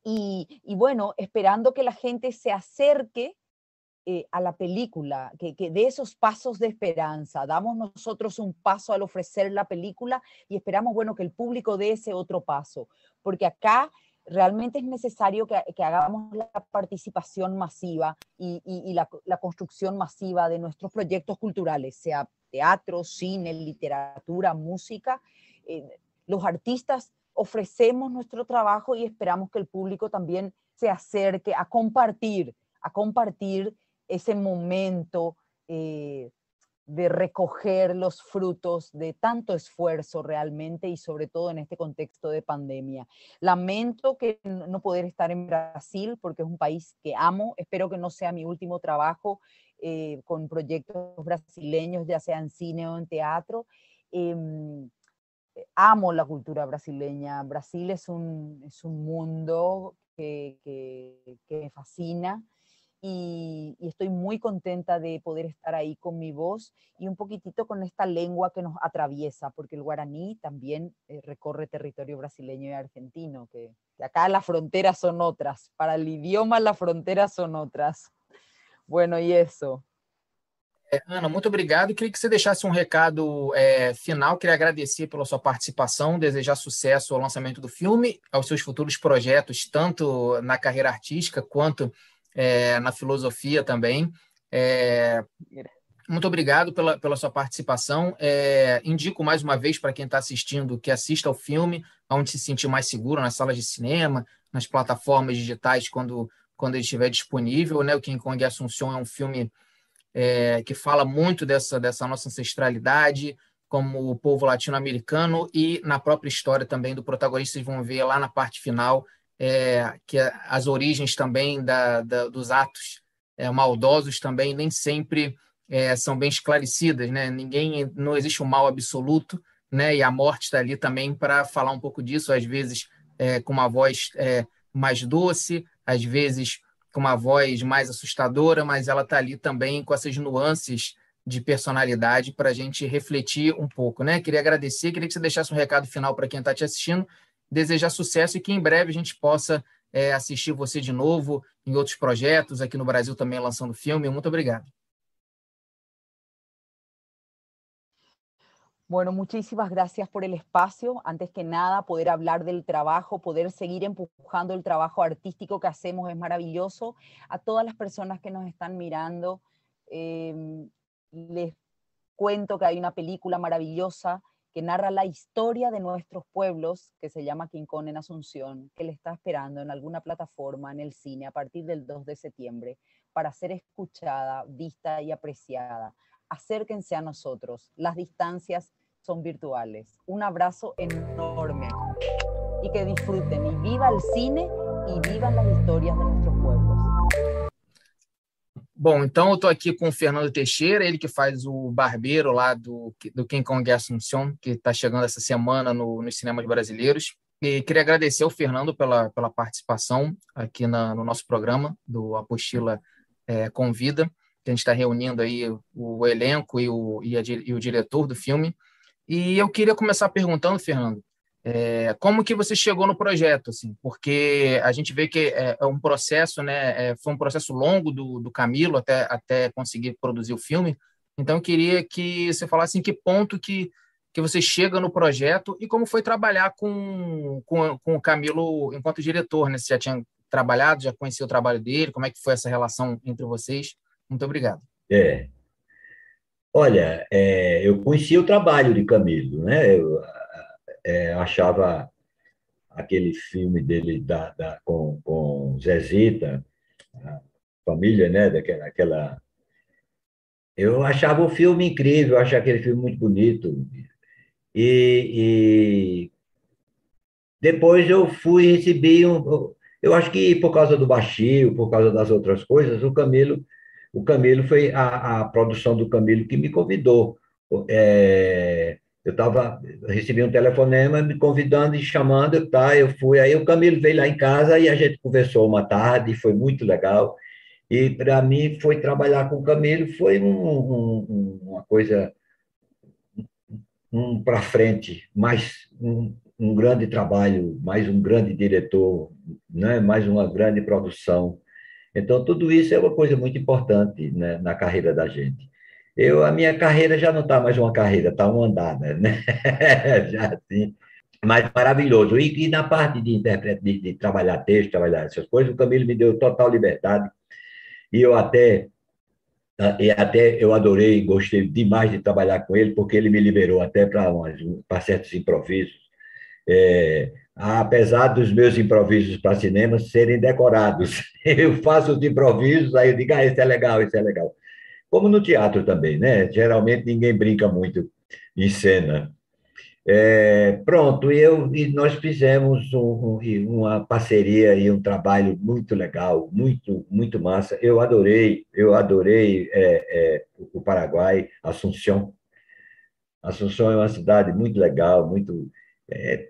Y, bueno, esperando que la gente se acerque eh, a la película, que, que de esos pasos de esperanza, damos nosotros un paso al ofrecer la película y esperamos, bueno, que el público dé ese otro paso, porque acá realmente es necesario que, hagamos la participación masiva y, la, construcción masiva de nuestros proyectos culturales, sea teatro, cine, literatura, música. Eh, los artistas ofrecemos nuestro trabajo y esperamos que el público también se acerque a compartir, a compartir ese momento eh, de recoger los frutos de tanto esfuerzo realmente y sobre todo en este contexto de pandemia. Lamento que no poder estar en Brasil porque es un país que amo, espero que no sea mi último trabajo eh, con proyectos brasileños, ya sea en cine o en teatro. Em, amo la cultura brasileña, Brasil es un, es un mundo que, que, que me fascina y, estoy muy contenta de poder estar ahí con mi voz y un poquitito con esta lengua que nos atraviesa, porque el guaraní también eh, recorre territorio brasileño y argentino, que, acá las fronteras son otras, para el idioma las fronteras son otras. Bueno, e isso. Ana, muito obrigado. Queria que você deixasse um recado é, final. Queria agradecer pela sua participação, desejar sucesso ao lançamento do filme, aos seus futuros projetos, tanto na carreira artística quanto é, na filosofia também. É, muito obrigado pela, pela sua participação. É, indico mais uma vez para quem está assistindo que assista ao filme, onde se sentir mais seguro, nas salas de cinema, nas plataformas digitais, quando, quando ele estiver disponível. Né? O King Kong Assunção é um filme é, que fala muito dessa, dessa nossa ancestralidade, como o povo latino-americano, e na própria história também do protagonista, vocês vão ver lá na parte final é, que as origens também da, da, dos atos é, maldosos também nem sempre é, são bem esclarecidas, né? Ninguém, não existe um mal absoluto, né? E a morte está ali também para falar um pouco disso, às vezes é, com uma voz é, mais doce, às vezes com uma voz mais assustadora, mas ela está ali também com essas nuances de personalidade para a gente refletir um pouco, né? Queria agradecer, queria que você deixasse um recado final para quem está te assistindo desejar sucesso e que em breve a gente possa é, assistir você de novo em outros projetos, aqui no Brasil também lançando filme. Muito obrigado. Bueno, muchísimas gracias por el espacio. Antes que nada, poder hablar del trabajo, poder seguir empujando el trabajo artístico que hacemos es maravilloso. A todas las personas que nos están mirando, eh, les cuento que hay una película maravillosa que narra la historia de nuestros pueblos, que se llama Quincón en Asunción, que le está esperando en alguna plataforma en el cine a partir del 2 de septiembre para ser escuchada, vista y apreciada. Acérquense a nosotros, las distancias son virtuales. Un abrazo enorme y que disfruten y viva el cine y vivan las historias de nuestros pueblos. Bom, então eu estou aqui com o Fernando Teixeira, ele que faz o barbeiro lá do, do King Kong Assumption, que está chegando essa semana no, nos cinemas brasileiros. E queria agradecer ao Fernando pela, pela participação aqui na, no nosso programa do Apostila é, Convida, que a gente está reunindo aí o, o elenco e o, e, a, e o diretor do filme. E eu queria começar perguntando, Fernando, é, como que você chegou no projeto, assim? Porque a gente vê que é, é um processo, né? É, foi um processo longo do, do Camilo até, até conseguir produzir o filme. Então, eu queria que você falasse em que ponto que, que você chega no projeto e como foi trabalhar com, com, com o Camilo enquanto diretor, né? Você já tinha trabalhado, já conhecia o trabalho dele, como é que foi essa relação entre vocês? Muito obrigado. É. Olha, é, eu conhecia o trabalho de Camilo, né? Eu, é, achava aquele filme dele da, da, com, com Zezita, a família, né, daquela, aquela... Eu achava o filme incrível, eu achava aquele filme muito bonito. E, e depois eu fui receber um... Eu acho que por causa do baixio, por causa das outras coisas, o Camilo, o Camilo foi a, a produção do Camilo que me convidou. É, eu tava, recebi um telefonema me convidando e chamando, tá? Eu fui, aí o Camilo veio lá em casa e a gente conversou uma tarde, foi muito legal. E para mim foi trabalhar com o Camilo foi um, um, uma coisa um para frente, mais um, um, grande trabalho, mais um grande diretor, né? mais uma grande produção. Então, tudo isso é uma coisa muito importante né? na carreira da gente eu a minha carreira já não está mais uma carreira, está uma andada, né? já assim. mas maravilhoso. E, e na parte de, de, de trabalhar texto, trabalhar essas coisas, o Camilo me deu total liberdade. E eu até e até eu adorei, gostei demais de trabalhar com ele, porque ele me liberou até para certos improvisos. É, apesar dos meus improvisos para cinema serem decorados, eu faço os improvisos, aí eu digo, ah, esse é legal, esse é legal. Como no teatro também, né? Geralmente ninguém brinca muito em cena. É, pronto, eu, e nós fizemos um, uma parceria e um trabalho muito legal, muito, muito massa. Eu adorei, eu adorei é, é, o Paraguai, Assunção. Assunção é uma cidade muito legal, muito é,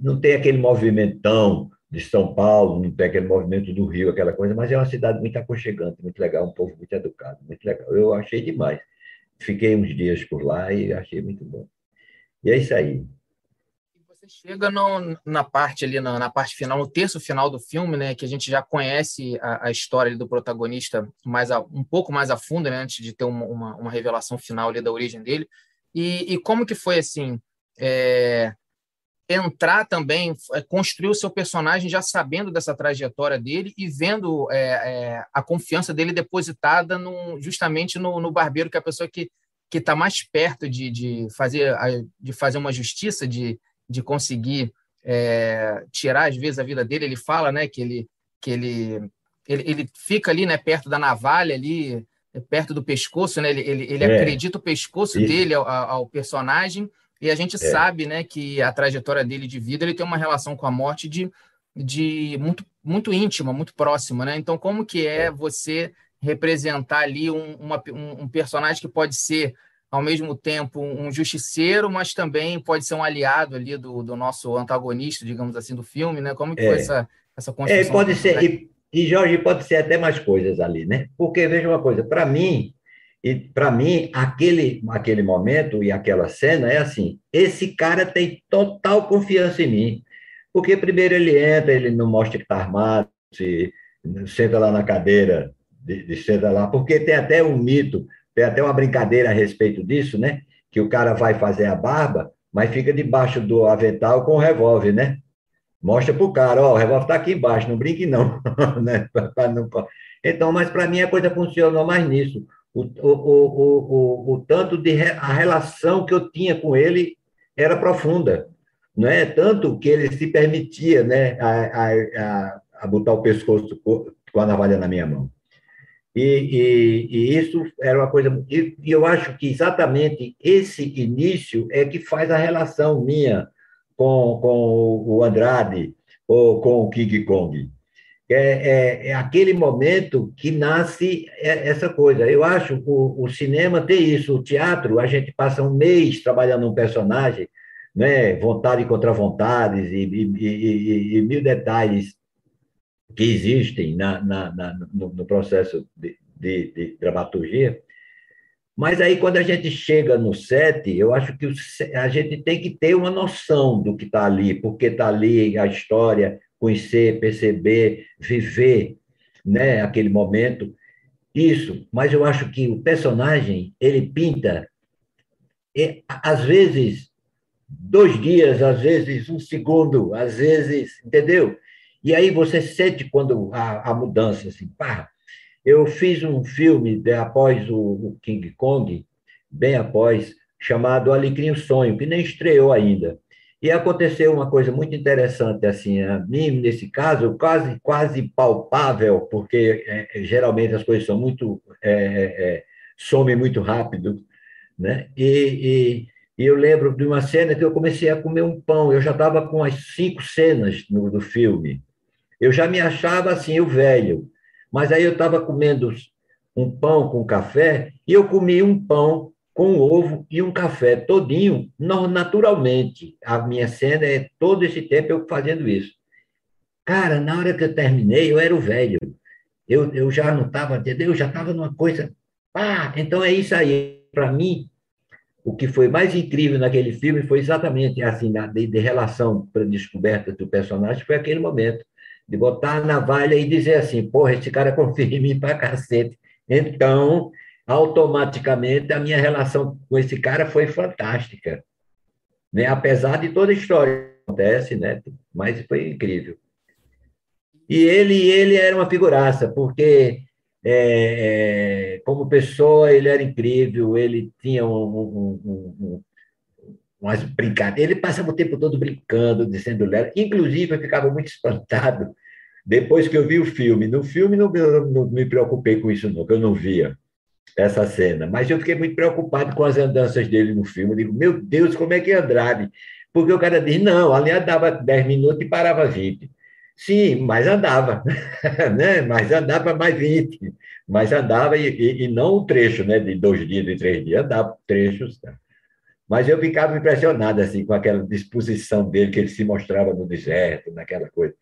não tem aquele movimentão de São Paulo, não tem aquele movimento do Rio, aquela coisa, mas é uma cidade muito aconchegante, muito legal, um povo muito educado, muito legal. Eu achei demais. Fiquei uns dias por lá e achei muito bom. E é isso aí. Você chega no, na parte ali, na, na, parte final, no terço final do filme, né, que a gente já conhece a, a história do protagonista mais a, um pouco mais a fundo, né, antes de ter uma, uma, uma revelação final ali da origem dele. E, e como que foi assim? É, entrar também, é, construir o seu personagem já sabendo dessa trajetória dele e vendo é, é, a confiança dele depositada no, justamente no, no barbeiro, que é a pessoa que que está mais perto de, de, fazer, de fazer uma justiça, de, de conseguir é, tirar, às vezes, a vida dele. Ele fala né, que, ele, que ele, ele, ele fica ali né, perto da navalha, ali, perto do pescoço, né? ele, ele, ele é. acredita o pescoço dele ao, ao, personagem, e a gente é. sabe né, que a trajetória dele de vida ele tem uma relação com a morte de, de muito, muito íntima, muito próxima. Né? Então, como que é, é. você representar ali um, uma, um, personagem que pode ser ao mesmo tempo um justiceiro, mas também pode ser um aliado ali do, do nosso antagonista, digamos assim, do filme, né? Como que é. foi essa, essa é, construção? É, pode ser, e, e, Jorge, pode ser até mais coisas ali, né? Porque, veja uma coisa, para mim, e para mim, aquele, aquele momento e aquela cena é assim, esse cara tem total confiança em mim, porque primeiro ele entra, ele não mostra que está armado, se senta lá na cadeira de, de ser lá, porque tem até um mito, tem até uma brincadeira a respeito disso, né? Que o cara vai fazer a barba, mas fica debaixo do avental com o revólver, né? Mostra para o cara, ó, o revólver está aqui embaixo, não brinque não. né? Então, mas para mim a coisa funcionou mais nisso. O, o, o, o, tanto de a relação que eu tinha com ele era profunda, não é? Tanto que ele se permitia, né, a, a, a botar o pescoço com a navalha na minha mão. E, e, e, isso era uma coisa. E, e eu acho que exatamente esse início é que faz a relação minha com, com o Andrade ou com o King Kong. É, é, é aquele momento que nasce essa coisa. Eu acho que o, o cinema tem isso, o teatro, a gente passa um mês trabalhando um personagem, né? vontade contra vontades e, e, e mil detalhes que existem na, na, na no, no, processo de, de, de, dramaturgia. Mas aí, quando a gente chega no set, eu acho que a gente tem que ter uma noção do que está ali, porque está ali a história, conhecer, perceber, viver né, aquele momento. Isso, mas eu acho que o personagem, ele pinta, e, às vezes, dois dias, às vezes um segundo, às vezes, entendeu? E aí você sente quando a, a mudança, assim, pá. Eu fiz um filme de, após o, o, King Kong, bem após, chamado Alecrim Sonho, que nem estreou ainda. E aconteceu uma coisa muito interessante, assim, a mim, nesse caso, quase, quase palpável, porque é, geralmente as coisas são muito, é, é, somem muito rápido, né? E, e, e, eu lembro de uma cena que eu comecei a comer um pão, eu já estava com as cinco cenas no, do filme, eu já me achava assim, o velho. Mas aí eu estava comendo um pão com café e eu comi um pão com ovo e um café todinho, naturalmente. A minha cena é todo esse tempo eu fazendo isso. Cara, na hora que eu terminei, eu era o velho. Eu, eu já não estava? Eu já estava numa coisa. Ah, então é isso aí. Para mim, o que foi mais incrível naquele filme foi exatamente assim, de, de relação para descoberta do personagem, foi aquele momento de botar a navalha e dizer assim, porra, esse cara confia em mim pra cacete. Então, automaticamente, a minha relação com esse cara foi fantástica. né? apesar de toda a história que acontece, né? mas foi incrível. E ele, ele era uma figuraça, porque é, é, como pessoa ele era incrível, ele tinha um, um, um, um umas brincadeiras, ele passava o tempo todo brincando, dizendo Lero, inclusive eu ficava muito espantado depois que eu vi o filme. No filme não, não, não me preocupei com isso, não, eu não via essa cena, mas eu fiquei muito preocupado com as andanças dele no filme. Eu digo, meu Deus, como é que é Andrade? Porque o cara diz, não, ali andava 10 minutos e parava 20. Sim, mas andava, né? mas andava mais 20, mas andava e, e, e, não o trecho né? de dois dias, de três dias, andava trechos. Tá? Mas eu ficava impressionado assim, com aquela disposição dele, que ele se mostrava no deserto, naquela coisa.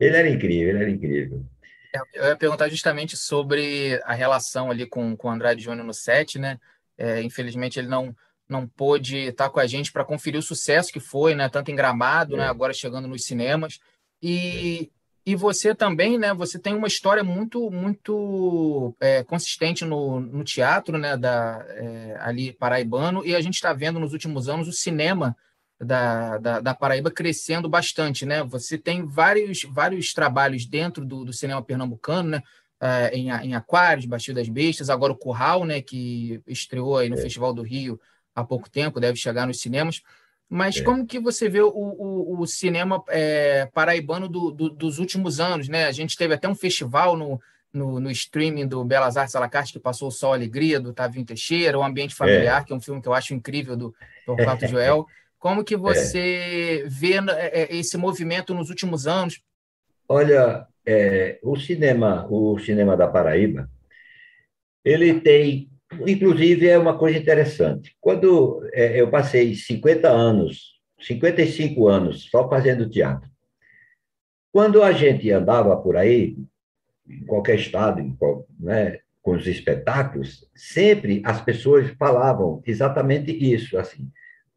Ele era incrível, ele era incrível. É, eu ia perguntar justamente sobre a relação ali com, com o Andrade Júnior no set, né? É, infelizmente ele não não pôde estar com a gente para conferir o sucesso que foi, né? Tanto em Gramado, né? é. né? Agora chegando nos cinemas. E, e você também, né? Você tem uma história muito, muito é, consistente no, no teatro, né? Da, é, ali paraibano. E a gente está vendo nos últimos anos o cinema da, da, da, Paraíba crescendo bastante, né? Você tem vários, vários trabalhos dentro do, do cinema pernambucano, né? É, em, em Aquários, Baixio das Bestas, agora o Curral, né? Que estreou aí no é. Festival do Rio há pouco tempo, deve chegar nos cinemas. Mas é. como que você vê o, o, o cinema é, paraibano do, do, dos últimos anos, né? A gente teve até um festival no, no, no streaming do Belas Artes Alacarte, que passou o Sol Alegria, do Tavinho Teixeira, o Ambiente Familiar, é. que é um filme que eu acho incrível, do Torquato Joel. Como que você vê é, esse movimento nos últimos anos? Olha, é, o cinema, o cinema da Paraíba, ele tem Inclusive, é uma coisa interessante. Quando é, eu passei 50 anos, 55 anos, só fazendo teatro, quando a gente andava por aí, em qualquer estado, em qual, né, com os espetáculos, sempre as pessoas falavam exatamente isso, assim.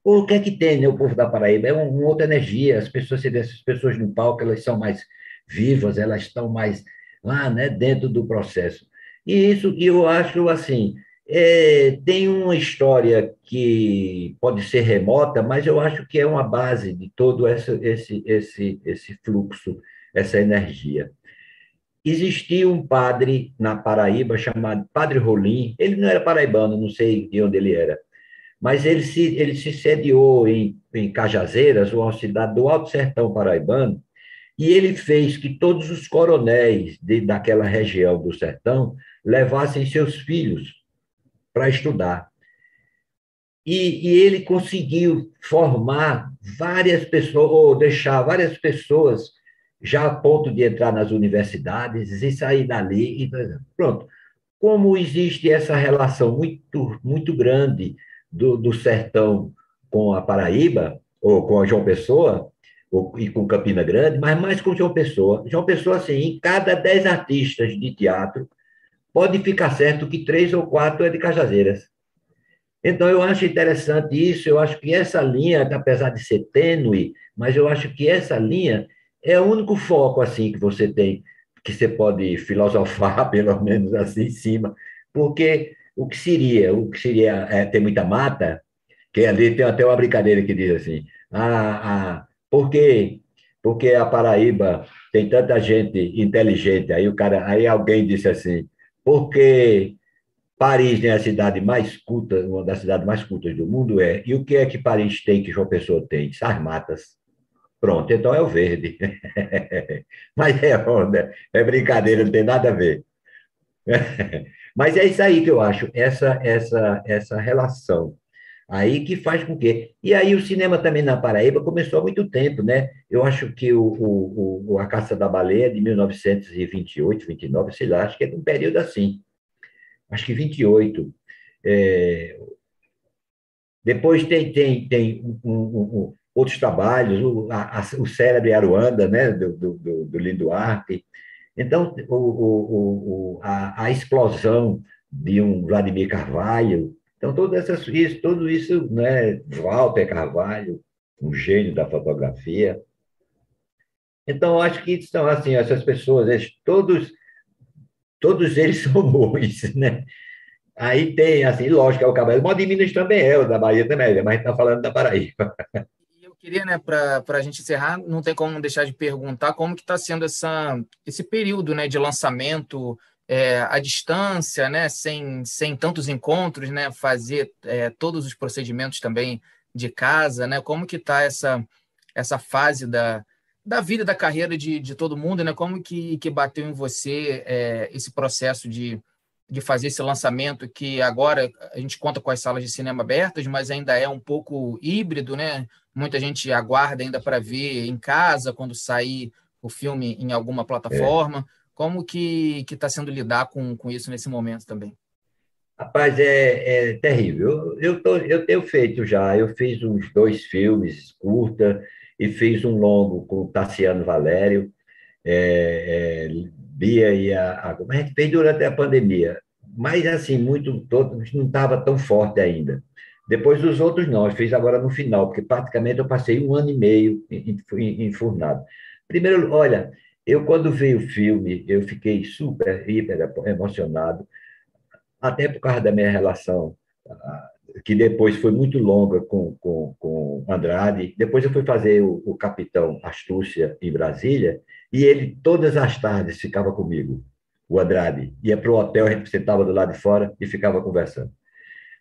O que é que tem, né, o povo da Paraíba? É uma, outra energia, as pessoas, você vê essas pessoas no palco, elas são mais vivas, elas estão mais lá, né, dentro do processo. E isso eu acho, assim, é, tem uma história que pode ser remota, mas eu acho que é uma base de todo essa, esse, esse, esse fluxo, essa energia. Existia um padre na Paraíba chamado Padre Rolim, ele não era paraibano, não sei de onde ele era, mas ele se, ele se sediou em, em Cajazeiras, uma cidade do Alto Sertão paraibano, e ele fez que todos os coronéis de, daquela região do sertão levassem seus filhos para estudar. E, e, ele conseguiu formar várias pessoas, ou deixar várias pessoas já a ponto de entrar nas universidades e sair dali. E, pronto. Como existe essa relação muito, muito grande do, do sertão com a Paraíba, ou com a João Pessoa, ou, e com Campina Grande, mas mais com João Pessoa. João Pessoa, assim, em cada dez artistas de teatro, pode ficar certo que três ou quatro é de Cajazeiras. Então, eu acho interessante isso, eu acho que essa linha, apesar de ser tênue, mas eu acho que essa linha é o único foco assim que você tem, que você pode filosofar, pelo menos assim, em cima, porque o que seria? O que seria é, ter muita mata? Que ali tem até uma brincadeira que diz assim, ah, ah, por quê? Porque a Paraíba tem tanta gente inteligente, aí o cara, aí alguém disse assim, porque Paris é a cidade mais culta, uma das cidades mais cultas do mundo, é. E o que é que Paris tem que João Pessoa tem? As matas. Pronto, então é o verde. Mas é onda, é brincadeira, não tem nada a ver. Mas é isso aí que eu acho, essa, essa, essa relação aí que faz com que. E aí o cinema também na Paraíba começou há muito tempo, né? Eu acho que o, o, o A Caça da Baleia, de 1928, 29, sei lá, acho que é um período assim. Acho que 28. É... Depois tem, tem, tem um, um, um, outros trabalhos, o, a, o Cérebro e Aruanda, né? do, do, do Lindo Arte. Então, o, o, a, a explosão de um Vladimir Carvalho, então, todas essas, isso, tudo isso, né, Walter Carvalho, um gênio da fotografia. Então, acho que são assim, essas pessoas, eles, todos, todos eles são bons, né? Aí tem, assim, lógico, é o Cabelo. O de Minas também é, o da Bahia também é, mas está falando da Paraíba. queria, né, para a gente encerrar, não tem como deixar de perguntar como que está sendo essa, esse período né, de lançamento é, à distância, né, sem, sem tantos encontros, né, fazer é, todos os procedimentos também de casa, né, como que está essa, essa fase da, da vida, da carreira de, de todo mundo, né, como que, que bateu em você é, esse processo de de fazer esse lançamento, que agora a gente conta com as salas de cinema abertas, mas ainda é um pouco híbrido, né? Muita gente aguarda ainda para ver em casa, quando sair o filme em alguma plataforma. É. Como que está sendo lidar com, com isso nesse momento também? Rapaz, é, é terrível. Eu, eu, tô, eu tenho feito já, eu fiz uns dois filmes curta e fiz um longo com o Tassiano Valério, é, é, Bia e a, a, a gente fez durante a pandemia, mas assim, muito, todo, não estava tão forte ainda. Depois os outros não, eu fiz agora no final, porque praticamente eu passei um ano e meio enfurnado. Primeiro, olha, eu quando vi o filme, eu fiquei super, hiper emocionado, até por causa da minha relação, que depois foi muito longa com, com, com Andrade. Depois eu fui fazer o, o Capitão Astúcia em Brasília, e ele, todas as tardes, ficava comigo, o Andrade. Ia para o hotel, a gente sentava do lado de fora e ficava conversando.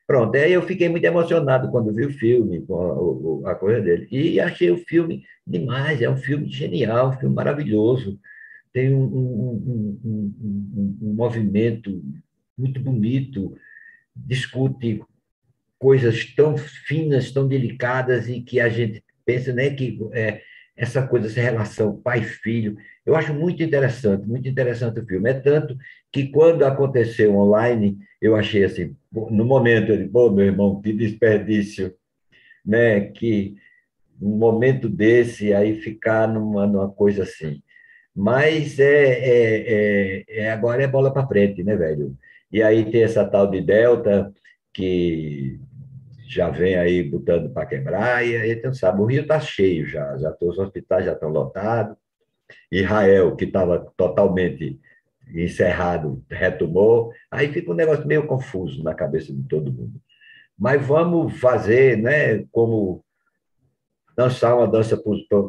Pronto, aí eu fiquei muito emocionado quando vi o filme, com a, a coisa dele. E achei o filme demais, é um filme genial, um filme maravilhoso. Tem um, um, um, um movimento muito bonito, discute coisas tão finas, tão delicadas e que a gente pensa né, que é, essa coisa, essa relação pai-filho. Eu acho muito interessante, muito interessante o filme. É tanto que quando aconteceu online, eu achei assim, no momento, eu disse, pô, meu irmão, que desperdício, né? Que um momento desse aí ficar numa, numa coisa assim. Mas é, é, é, é agora é bola para frente, né, velho? E aí tem essa tal de Delta, que já vem aí botando para quebrar, e aí, então, sabe, o Rio está cheio já, já os hospitais já estão lotados. Israel, que estava totalmente encerrado, retomou. Aí fica um negócio meio confuso na cabeça de todo mundo. Mas vamos fazer, né, como dançar uma dança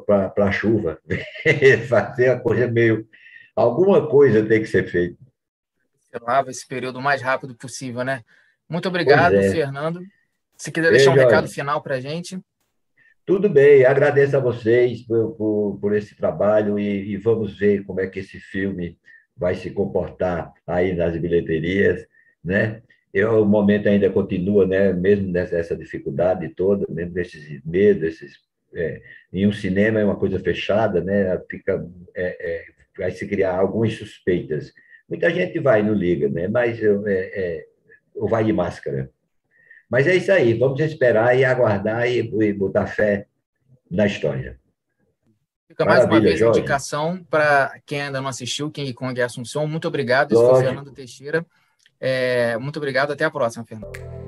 para a chuva, fazer a coisa meio. Alguma coisa tem que ser feita. Lava esse período o mais rápido possível, né? Muito obrigado, é. Fernando. Se quiser deixar Ei, um recado final para a gente. Tudo bem, agradeço a vocês por, por, por esse trabalho e, e, vamos ver como é que esse filme vai se comportar aí nas bilheterias, né? Eu, o momento ainda continua, né? Mesmo nessa dificuldade toda, mesmo nesses medos, esses, é, em um cinema é uma coisa fechada, né? Fica, é, é, vai se criar algumas suspeitas. Muita gente vai, não liga, né? Mas é, é, ou vai de máscara. Mas é isso aí, vamos esperar e aguardar e, e botar fé na história. Fica mais Maravilha, uma vez a indicação para quem ainda não assistiu, King Kong e Assunção. Muito obrigado. Esse foi Fernando Teixeira. É, muito obrigado. Até a próxima, Fernando.